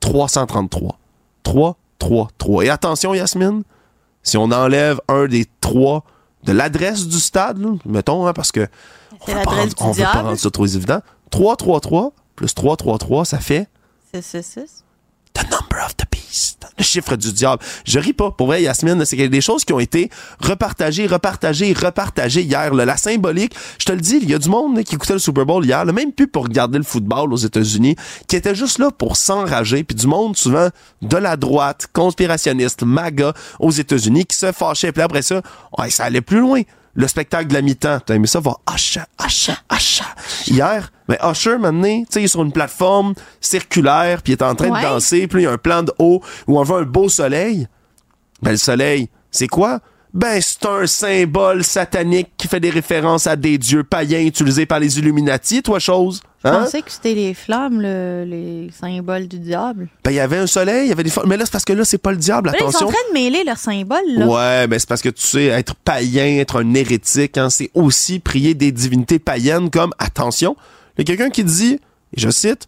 333. 3, 3, 3. Et attention, Yasmine, si on enlève un des trois de l'adresse du stade, là, mettons, hein, parce que on veut pas l'adresse rendre- on du veut pas rendre ça trop évident. 3, 3, 3 plus 3, 3, 3, ça fait C'est c'est c'est. The number of the beast. Le chiffre du diable. Je ris pas. Pour vrai, Yasmine, c'est des choses qui ont été repartagées, repartagées, repartagées hier. La symbolique, je te le dis, il y a du monde là, qui écoutait le Super Bowl hier, là, même plus pour regarder le football aux États-Unis, qui était juste là pour s'enrager. Puis du monde, souvent, de la droite, conspirationniste, MAGA aux États-Unis, qui se fâchait. Puis après ça, ouais, ça allait plus loin. Le spectacle de la mi-temps, t'as aimé ça, va Usher, Usher, Usher. Hier, ben Usher, maintenant, tu sais, il est sur une plateforme circulaire, puis il est en train Ouais. de danser, puis il y a un plan de haut où on voit un beau soleil. Ben, le soleil, c'est quoi? Ben, c'est un symbole satanique qui fait des références à des dieux païens utilisés par les Illuminati, toi, chose. Je Hein? pensais que c'était les flammes, le- les symboles du diable. Ben, il y avait un soleil, il y avait des formes. Mais là, c'est parce que là, c'est pas le diable, Là, ils sont en attention. train de mêler leurs symboles, là. Ouais, mais c'est parce que tu sais, être païen, être un hérétique, hein, c'est aussi prier des divinités païennes comme, attention, il y a quelqu'un qui dit, et je cite,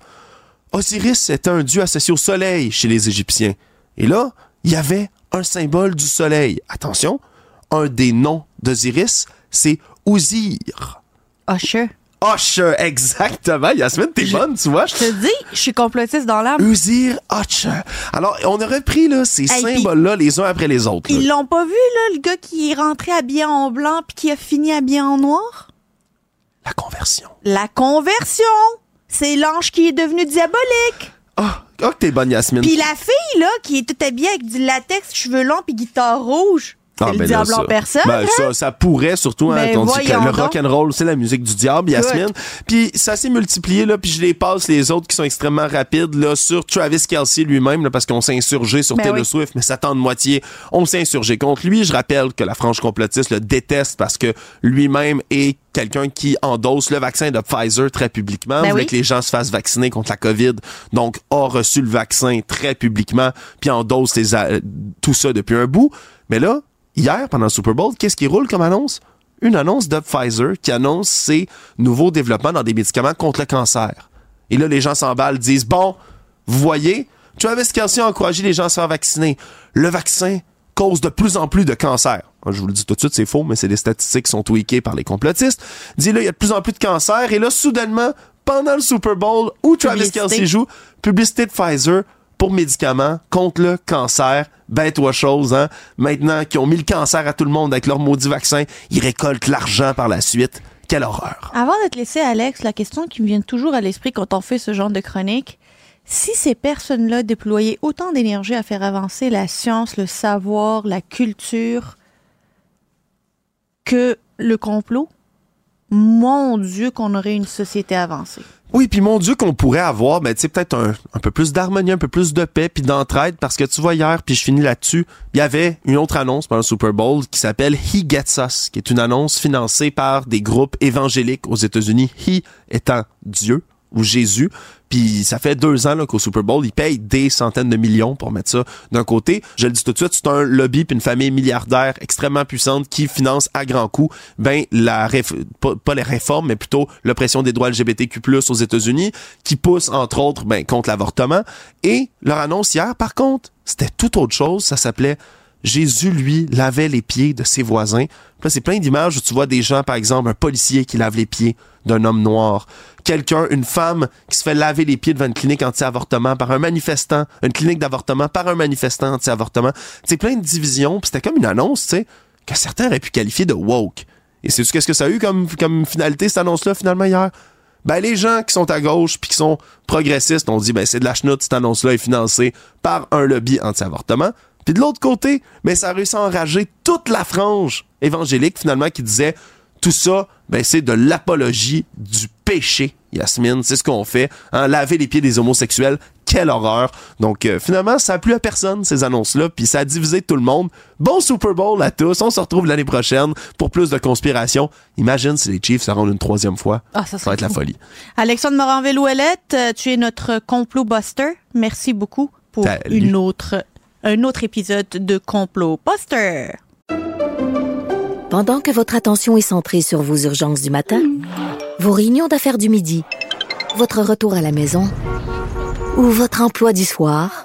Osiris était un dieu associé au soleil chez les Égyptiens. Et là, il y avait un symbole du soleil. Attention, un des noms d'Osiris, c'est Osir. Usher. Usher, exactement. Yasmine, t'es bonne, tu vois. Je te dis, je suis complotiste dans l'âme. Usir Usher. Alors, on a repris là, ces Hey, symboles-là les uns après les autres. là. Ils l'ont pas vu, là, le gars qui est rentré habillé en blanc puis qui a fini habillé en noir? La conversion. La conversion! C'est l'ange qui est devenu diabolique! Ah, oh, que t'es bonne, Yasmine. Puis la fille, là, qui est toute habillée avec du latex, cheveux longs, puis guitare rouge. Ah, le ben diable ça. en personne. Ben, hein? ça, ça pourrait surtout, hein, Ben, dit que le rock and roll, c'est la musique du diable, Yasmine. Puis ça s'est multiplié là, puis je les passe les autres qui sont extrêmement rapides là sur Travis Kelsey lui-même parce qu'on s'est insurgé sur Ben Taylor oui. Swift, mais ça tend de moitié. On s'est insurgé contre lui. Je rappelle que la frange complotiste le déteste parce que lui-même est quelqu'un qui endosse le vaccin de Pfizer très publiquement. Ben voulait oui. que les gens se fassent vacciner contre la COVID, donc a reçu le vaccin très publiquement, puis endosse les a- tout ça depuis un bout. Mais là, hier, pendant le Super Bowl, qu'est-ce qui roule comme annonce? Une annonce de Pfizer qui annonce ses nouveaux développements dans des médicaments contre le cancer. Et là, les gens s'emballent, disent, bon, vous voyez, Travis Kelsey a encouragé les gens à se faire vacciner. Le vaccin cause de plus en plus de cancers. Je vous le dis tout de suite, c'est faux, mais c'est des statistiques qui sont tweakées par les complotistes. Dit là, il y a de plus en plus de cancers. Et là, soudainement, pendant le Super Bowl, où Travis Publicité. Kelsey joue, publicité de Pfizer pour médicaments contre le cancer. Ben, toi, chose, hein. Maintenant qu'ils ont mis le cancer à tout le monde avec leur maudit vaccin, ils récoltent l'argent par la suite. Quelle horreur. Avant de te laisser, Alex, la question qui me vient toujours à l'esprit quand on fait ce genre de chronique, si ces personnes-là déployaient autant d'énergie à faire avancer la science, le savoir, la culture que le complot, mon Dieu, qu'on aurait une société avancée. Oui, puis mon Dieu qu'on pourrait avoir, ben tu sais peut-être un, peu plus d'harmonie, un peu plus de paix, puis d'entraide, parce que tu vois hier, puis je finis là-dessus, il y avait une autre annonce pendant le Super Bowl qui s'appelle He Gets Us, qui est une annonce financée par des groupes évangéliques aux États-Unis, He étant Dieu ou Jésus. Puis ça fait deux ans qu'au Super Bowl, ils payent des centaines de millions pour mettre ça d'un côté. Je le dis tout de suite, c'est un lobby puis une famille milliardaire extrêmement puissante qui finance à grands coups ben la réf- pas, pas les réformes, mais plutôt l'oppression des droits LGBTQ+ aux États-Unis, qui pousse entre autres ben contre l'avortement. Et leur annonce hier, par contre, c'était tout autre chose. Ça s'appelait Jésus, lui, lavait les pieds de ses voisins. Là, c'est plein d'images où tu vois des gens, par exemple, un policier qui lave les pieds d'un homme noir. Quelqu'un, une femme qui se fait laver les pieds devant une clinique anti-avortement par un manifestant, une clinique d'avortement par un manifestant anti-avortement. C'est plein de divisions. Puis c'était comme une annonce, tu sais, que certains auraient pu qualifier de woke. Et c'est qu'est-ce que ça a eu comme, comme finalité, cette annonce-là, finalement, hier? Ben, les gens qui sont à gauche puis qui sont progressistes ont dit, ben, c'est de la chenoute, cette annonce-là est financée par un lobby anti-avortement. Puis de l'autre côté, ben, ça a réussi à enrager toute la frange évangélique, finalement, qui disait, tout ça, ben, c'est de l'apologie du péché, Yasmine. C'est ce qu'on fait. Hein, laver les pieds des homosexuels. Quelle horreur. Donc, euh, finalement, ça a plu à personne, ces annonces-là, puis ça a divisé tout le monde. Bon Super Bowl à tous. On se retrouve l'année prochaine pour plus de conspiration. Imagine si les Chiefs se rendent une troisième fois. Ah, ça va être la folie. Alexandre Moranville-Ouellette, euh, tu es notre complot buster. Merci beaucoup pour Salut. une autre, un autre épisode de Complot Buster. Pendant que votre attention est centrée sur vos urgences du matin, vos réunions d'affaires du midi, votre retour à la maison ou votre emploi du soir,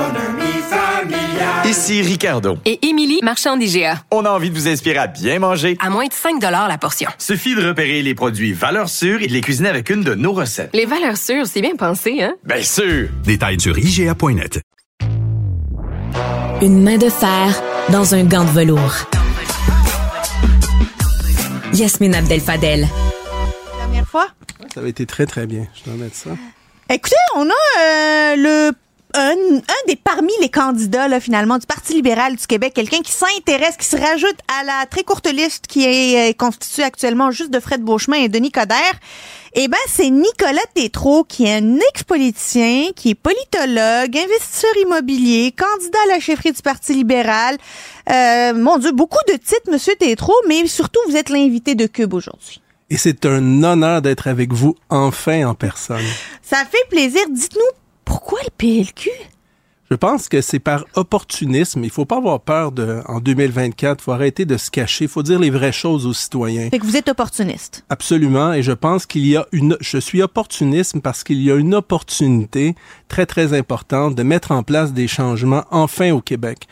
Ici Ricardo. Et Émilie, marchand d'IGA. On a envie de vous inspirer à bien manger. À moins de 5 la portion. Suffit de repérer les produits valeurs sûres et de les cuisiner avec une de nos recettes. Les valeurs sûres, c'est bien pensé, hein? Bien sûr! Détails sur IGA.net. Une main de fer dans un gant de velours. Yasmine Abdel-Fadel. Dernière fois? Ça avait été très, très bien. Je dois mettre ça. Écoutez, on a euh, le un, un des parmi les candidats là, finalement du Parti libéral du Québec, quelqu'un qui s'intéresse, qui se rajoute à la très courte liste qui est euh, constituée actuellement juste de Fred Beauchemin et Denis Coderre. Eh ben, c'est Nicolas Tétrault, qui est un ex-politicien, qui est politologue, investisseur immobilier, candidat à la chefferie du Parti libéral. Euh, mon Dieu, beaucoup de titres, Monsieur Tétrault, mais surtout, vous êtes l'invité de Cube aujourd'hui. Et c'est un honneur d'être avec vous enfin en personne. Ça fait plaisir. Dites-nous, pourquoi le PLQ? Je pense que c'est par opportunisme. Il faut pas avoir peur de, en 2024, il faut arrêter de se cacher, il faut dire les vraies choses aux citoyens. Fait que vous êtes opportuniste. Absolument, et je pense qu'il y a une, je suis opportuniste parce qu'il y a une opportunité très, très importante de mettre en place des changements enfin au Québec.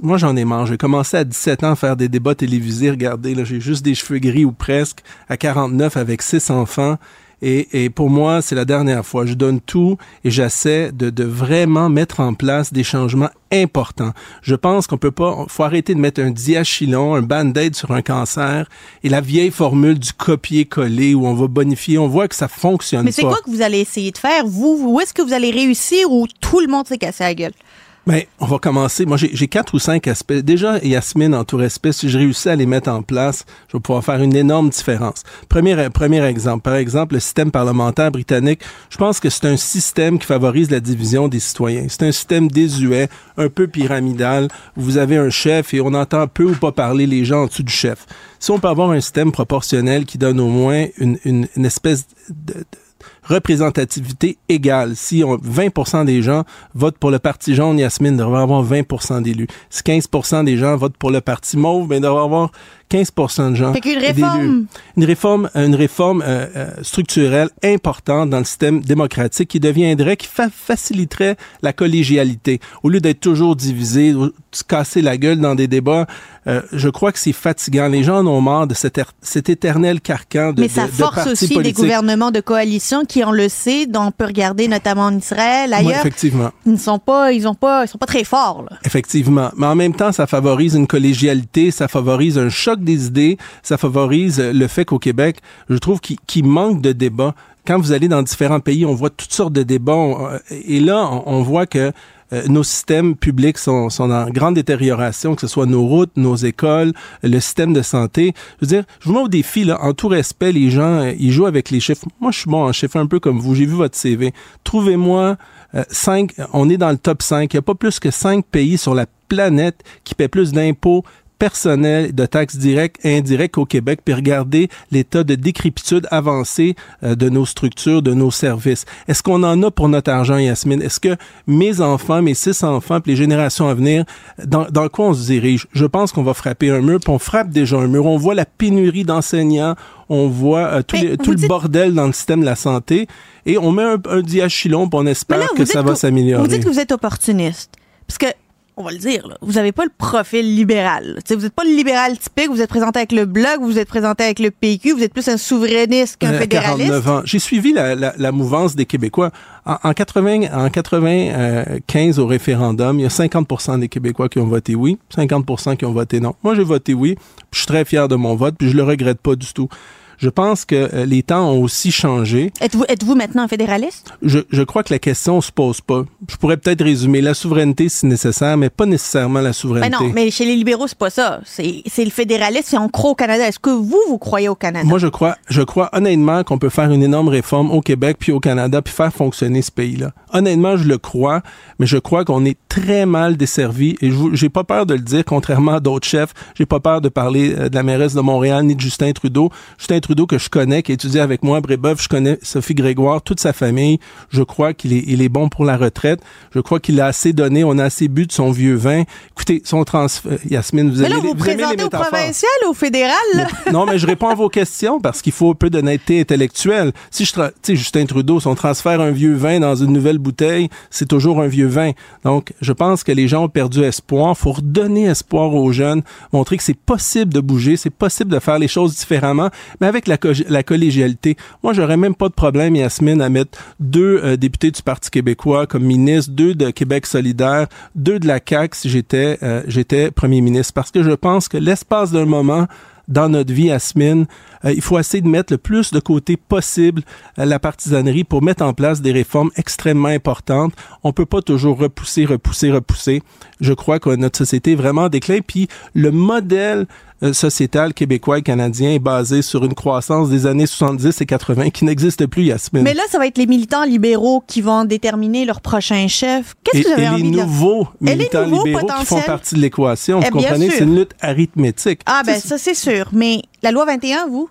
Moi, j'en ai marre. J'ai commencé à 17 ans à faire des débats télévisés. Regardez, là, j'ai juste des cheveux gris ou presque. À 49, avec six enfants. Et, et, pour moi, c'est la dernière fois. Je donne tout et j'essaie de, de, vraiment mettre en place des changements importants. Je pense qu'on peut pas, faut arrêter de mettre un diachylon, un band-aid sur un cancer et la vieille formule du copier-coller où on va bonifier. On voit que ça fonctionne Mais c'est quoi que vous allez essayer de faire? Vous, où est-ce que vous allez réussir où tout le monde s'est cassé la gueule? Mais on va commencer. Moi, j'ai quatre ou cinq aspects. Déjà, Yasmine, en tout respect, si je réussis à les mettre en place, je vais pouvoir faire une énorme différence. Premier, premier exemple. Par exemple, le système parlementaire britannique, je pense que c'est un système qui favorise la division des citoyens. C'est un système désuet, un peu pyramidal. Vous avez un chef et on entend peu ou pas parler les gens en dessous du chef. Si on peut avoir un système proportionnel qui donne au moins une, une, une espèce de, de représentativité égale. Si on, 20 des gens votent pour le parti jaune, Yasmine devrait avoir 20 d'élus. Si 15% des gens votent pour le parti mauve, ben, devrait avoir 15 de gens. Fait qu'une réforme. Une réforme, une réforme euh, euh, structurelle importante dans le système démocratique qui deviendrait, qui fa faciliterait la collégialité. Au lieu d'être toujours divisé, se casser la gueule dans des débats, euh, je crois que c'est fatigant. Les gens en ont marre de cet, cet éternel carcan de Mais ça de, force de aussi politiques. des gouvernements de coalition qui, on le sait, dont on peut regarder notamment en Israël, ailleurs. Oui, effectivement. Ils ne sont pas, ils ont pas, ils sont pas très forts, là. Effectivement. Mais en même temps, ça favorise une collégialité, ça favorise un choc des idées, ça favorise le fait qu'au Québec, je trouve qu'il manque de débat. Quand vous allez dans différents pays, on voit toutes sortes de débats. On- et là, on, on voit que euh, nos systèmes publics sont, sont en grande détérioration, que ce soit nos routes, nos écoles, le système de santé. Je veux dire, je vous mets au défi, là, en tout respect, les gens, euh, ils jouent avec les chiffres. Moi, je suis bon en chiffres, un peu comme vous. J'ai vu votre CV. Trouvez-moi euh, cinq, on est dans le top 5. Il n'y a pas plus que cinq pays sur la planète qui paient plus d'impôts personnels, de taxes directes et indirectes au Québec, puis regardez l'état de décrépitude avancée euh, de nos structures, de nos services. Est-ce qu'on en a pour notre argent, Yasmine? Est-ce que mes enfants, mes six enfants, puis les générations à venir, dans, dans quoi on se dirige? Je pense qu'on va frapper un mur, puis on frappe déjà un mur. On voit la pénurie d'enseignants, on voit euh, tout, Mais les- vous tout le dites- bordel dans le système de la santé, et on met un, un diachylon, puis on espère là, vous que ça va Vous s'améliorer. dites que vous êtes opportuniste. Parce que, on va le dire, là, vous n'avez pas le profil libéral. là. Tu sais, Vous n'êtes pas le libéral typique, vous êtes présenté avec le Bloc, vous êtes présenté avec le PQ, vous êtes plus un souverainiste qu'un Euh, fédéraliste. 49 ans. J'ai suivi la, la, la mouvance des Québécois. En, en 80, en 95 au référendum, il y a 50% des Québécois qui ont voté oui, 50% qui ont voté non. Moi, j'ai voté oui, puis je suis très fier de mon vote, puis je le regrette pas du tout. Je pense que euh, les temps ont aussi changé. Êtes-vous êtes-vous maintenant un fédéraliste? Je, je crois que la question se pose pas. Je pourrais peut-être résumer la souveraineté si nécessaire, mais pas nécessairement la Ben souveraineté. non, mais chez les libéraux, c'est pas ça. C'est le fédéraliste, c'est on croit au Canada. Est-ce que vous, vous croyez au Canada? Moi, je crois, je crois honnêtement qu'on peut faire une énorme réforme au Québec puis au Canada puis faire fonctionner ce pays-là. Honnêtement, je le crois, mais je crois qu'on est très mal desservi et j'ai pas peur de le dire, contrairement à d'autres chefs. J'ai pas peur de parler euh, de la mairesse de Montréal ni de Justin Trudeau. Justin Trudeau que je connais, qui a étudié avec moi à Brébeuf, je connais Sophie Grégoire, toute sa famille. Je crois qu'il est, il est bon pour la retraite. Je crois qu'il a assez donné, on a assez bu de son vieux vin. Écoutez, son transfert, Yasmine, vous mais aimez là, vous vous les présentez au provincial ou au fédéral? Non, mais je réponds à vos questions parce qu'il faut un peu d'honnêteté intellectuelle. Si je, tu sais, Justin Trudeau, si on transfère un vieux vin dans une nouvelle bouteille, c'est toujours un vieux vin. Donc, je pense que les gens ont perdu espoir. Faut redonner espoir aux jeunes, montrer que c'est possible de bouger, c'est possible de faire les choses différemment, mais avec co- la collégialité. Moi, j'aurais même pas de problème, Yasmine, à mettre deux euh, députés du Parti québécois comme ministres, deux de Québec solidaire, deux de la CAQ si j'étais euh, j'étais premier ministre, parce que je pense que l'espace d'un moment dans notre vie, Asmine, euh, il faut essayer de mettre le plus de côté possible la partisanerie pour mettre en place des réformes extrêmement importantes. On peut pas toujours repousser, repousser, repousser. Je crois que notre société est vraiment en déclin. Puis le modèle sociétal québécois et canadien est basé sur une croissance des années 70 et 80 qui n'existe plus, Yasmine. Mais là, ça va être les militants libéraux qui vont déterminer leur prochain chef. Qu'est-ce que vous avez et envie les de nouveaux Et les militants nouveaux libéraux qui font potentiels? partie de l'équation. Eh Vous comprenez? C'est une lutte arithmétique. Ah, ben ça, c'est sûr. Mais la loi 21, vous,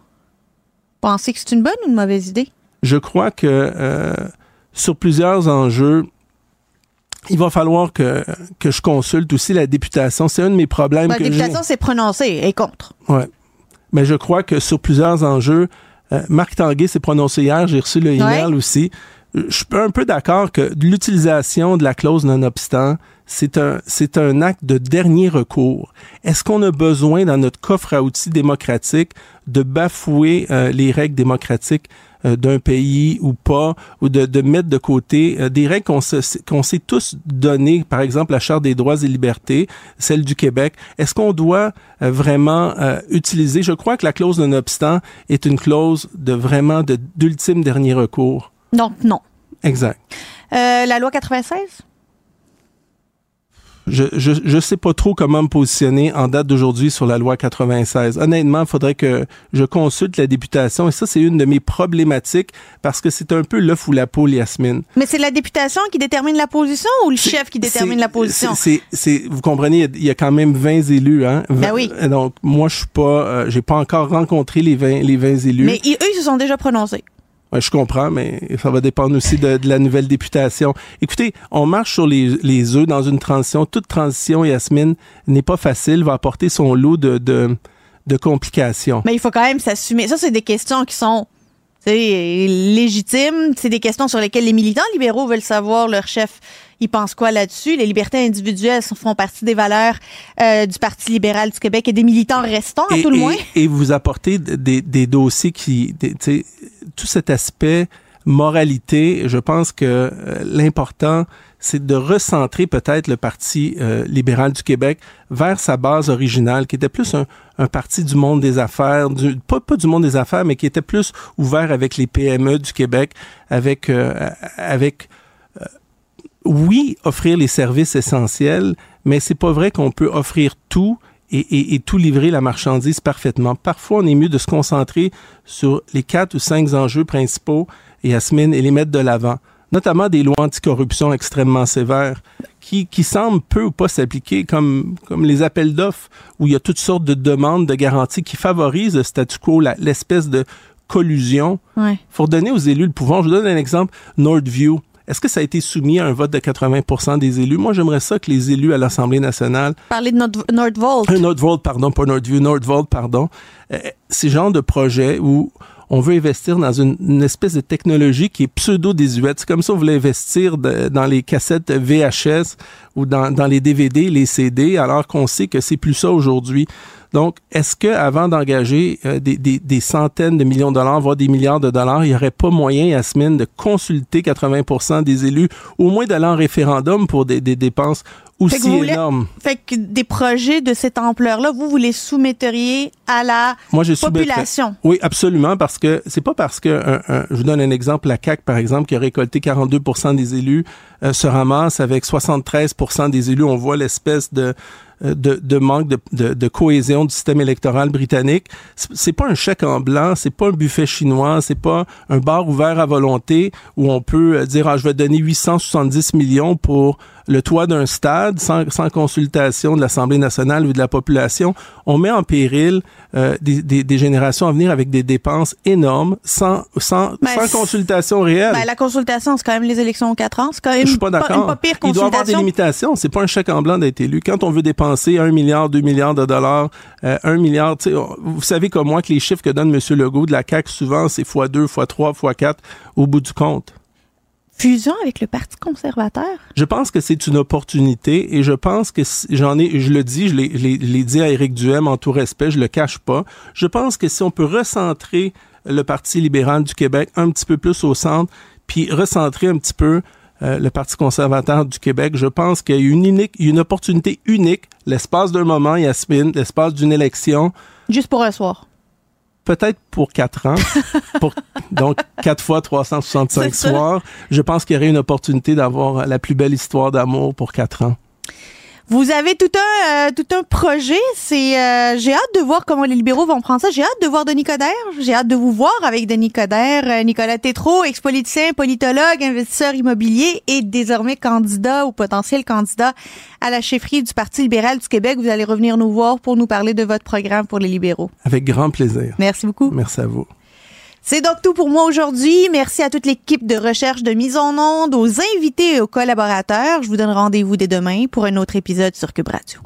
pensez que c'est une bonne ou une mauvaise idée? je crois que euh, sur plusieurs enjeux, il va falloir que, que je consulte aussi la députation. C'est un de mes problèmes. La que députation s'est prononcée et contre. Ouais. Mais je crois que sur plusieurs enjeux, euh, Marc Tanguay s'est prononcé hier, j'ai reçu le email Ouais. aussi. Euh, Je suis un peu d'accord que l'utilisation de la clause non-obstant, c'est un, c'est un acte de dernier recours. Est-ce qu'on a besoin dans notre coffre à outils démocratique de bafouer euh, les règles démocratiques d'un pays ou pas, ou de, de mettre de côté euh, des règles qu'on qu'on s'est tous données, par exemple la Charte des droits et libertés, celle du Québec. Est-ce qu'on doit euh, vraiment euh, utiliser, je crois que la clause non-obstant est une clause de vraiment de- d'ultime dernier recours. Donc, non. Exact. Euh, la loi 96? Je, je, je sais pas trop comment me positionner en date d'aujourd'hui sur la loi 96. Honnêtement, il faudrait que je consulte la députation et ça, c'est une de mes problématiques parce que c'est un peu l'œuf ou la poule, Yasmine. Mais c'est la députation qui détermine la position ou le chef qui détermine la position? C'est, vous comprenez, il y a- il y, a quand même 20 élus, hein? Ben 20 oui. Donc, moi, je suis pas, euh, j'ai pas encore rencontré les 20, les 20 élus. Mais ils- eux, ils se sont déjà prononcés. Je comprends, mais ça va dépendre aussi de, la nouvelle députation. Écoutez, on marche sur les, œufs dans une transition. Toute transition, Yasmine, n'est pas facile, va apporter son lot de, de, complications. Mais il faut quand même s'assumer. Ça, c'est des questions qui sont légitimes. C'est des questions sur lesquelles les militants libéraux veulent savoir leur chef. Ils pensent quoi là-dessus? Les libertés individuelles font partie des valeurs euh, du Parti libéral du Québec et des militants restants, à et, tout le et- moins. et vous apportez des, des dossiers qui, des- tout cet aspect moralité, je pense que euh, l'important, c'est de recentrer peut-être le Parti euh, libéral du Québec vers sa base originale, qui était plus un, un parti du monde des affaires, du, pas, pas du monde des affaires, mais qui était plus ouvert avec les PME du Québec, avec, euh, avec oui, offrir les services essentiels, mais c'est pas vrai qu'on peut offrir tout et, et- et tout livrer la marchandise parfaitement. Parfois, on est mieux de se concentrer sur les quatre ou cinq enjeux principaux, Yasmine, et les mettre de l'avant. Notamment des lois anticorruption extrêmement sévères qui, qui semblent peu ou pas s'appliquer, comme, comme les appels d'offres, où il y a toutes sortes de demandes de garanties qui favorisent le statu quo, l'espèce de collusion. Ouais. faut donner aux élus le pouvoir. Je vous donne un exemple. Nordview. Est-ce que ça a été soumis à un vote de 80% des élus? Moi, j'aimerais ça que les élus à l'Assemblée nationale Parler de Nord- Nordvolt. un Nordvolt, pardon, pas Nordview, Nordvolt, pardon. Euh, c'est le genre de projet où on veut investir dans une, espèce de technologie qui est pseudo-désuète. C'est comme ça on voulait investir dans les cassettes VHS ou dans, les DVD, les CD, alors qu'on sait que c'est plus ça aujourd'hui. Donc, est-ce que avant d'engager euh, des, centaines de millions de dollars, voire des milliards de dollars, il n'y aurait pas moyen, Yasmine, de consulter 80% des élus, au moins d'aller en référendum pour des, dépenses aussi voulez- énormes? Fait que des projets de cette ampleur-là, vous, vous les soumetteriez à la Moi, population. Oui, absolument, parce que c'est pas parce que, un- un- je vous donne un exemple, la CAC par exemple, qui a récolté 42% des élus, euh, se ramasse avec 73% des élus. On voit l'espèce de, euh, de, de manque de, de, de cohésion du système électoral britannique. C'est c'est pas un chèque en blanc, c'est pas un buffet chinois, c'est pas un bar ouvert à volonté où on peut euh, dire ah, je vais donner 870 millions pour le toit d'un stade sans, sans consultation de l'Assemblée nationale ou de la population. On met en péril euh, des, des, des générations à venir avec des dépenses énormes sans, sans, Ben, sans consultation réelle. Ben, la consultation, c'est quand même les élections aux quatre ans. C'est quand même Je suis pas d'accord. pas pire Il doit y avoir des limitations. C'est pas un chèque en blanc d'être élu. Quand on veut dépenser un milliard, deux milliards de dollars, euh, un milliard, vous savez comme moi que les chiffres que donne M. Legault de la CAQ, souvent, c'est fois 2, fois 3, fois 4 au bout du compte. Fusion avec le Parti conservateur? Je pense que c'est une opportunité et je pense que si- j'en ai, je le dis, je l'ai- dit à Éric Duhem en tout respect, je le cache pas. Je pense que si on peut recentrer le Parti libéral du Québec un petit peu plus au centre, puis recentrer un petit peu euh, le Parti conservateur du Québec, je pense qu'il y a une unique, une opportunité unique, l'espace d'un moment, Yasmine, l'espace d'une élection, Juste pour un soir. Peut-être pour quatre ans, [laughs] pour, donc quatre fois 365 C'est ça. soirs, je pense qu'il y aurait une opportunité d'avoir la plus belle histoire d'amour pour quatre ans. Vous avez tout un euh, tout un projet. C'est euh, j'ai hâte de voir comment les libéraux vont prendre ça. J'ai hâte de voir Denis Coderre. J'ai hâte de vous voir avec Denis Coderre, euh, Nicolas Tétrault, ex-politicien, politologue, investisseur immobilier et désormais candidat ou potentiel candidat à la chefferie du Parti libéral du Québec. Vous allez revenir nous voir pour nous parler de votre programme pour les libéraux. Avec grand plaisir. Merci beaucoup. Merci à vous. C'est donc tout pour moi aujourd'hui. Merci à toute l'équipe de recherche de mise en onde, aux invités et aux collaborateurs. Je vous donne rendez-vous dès demain pour un autre épisode sur Cube Radio.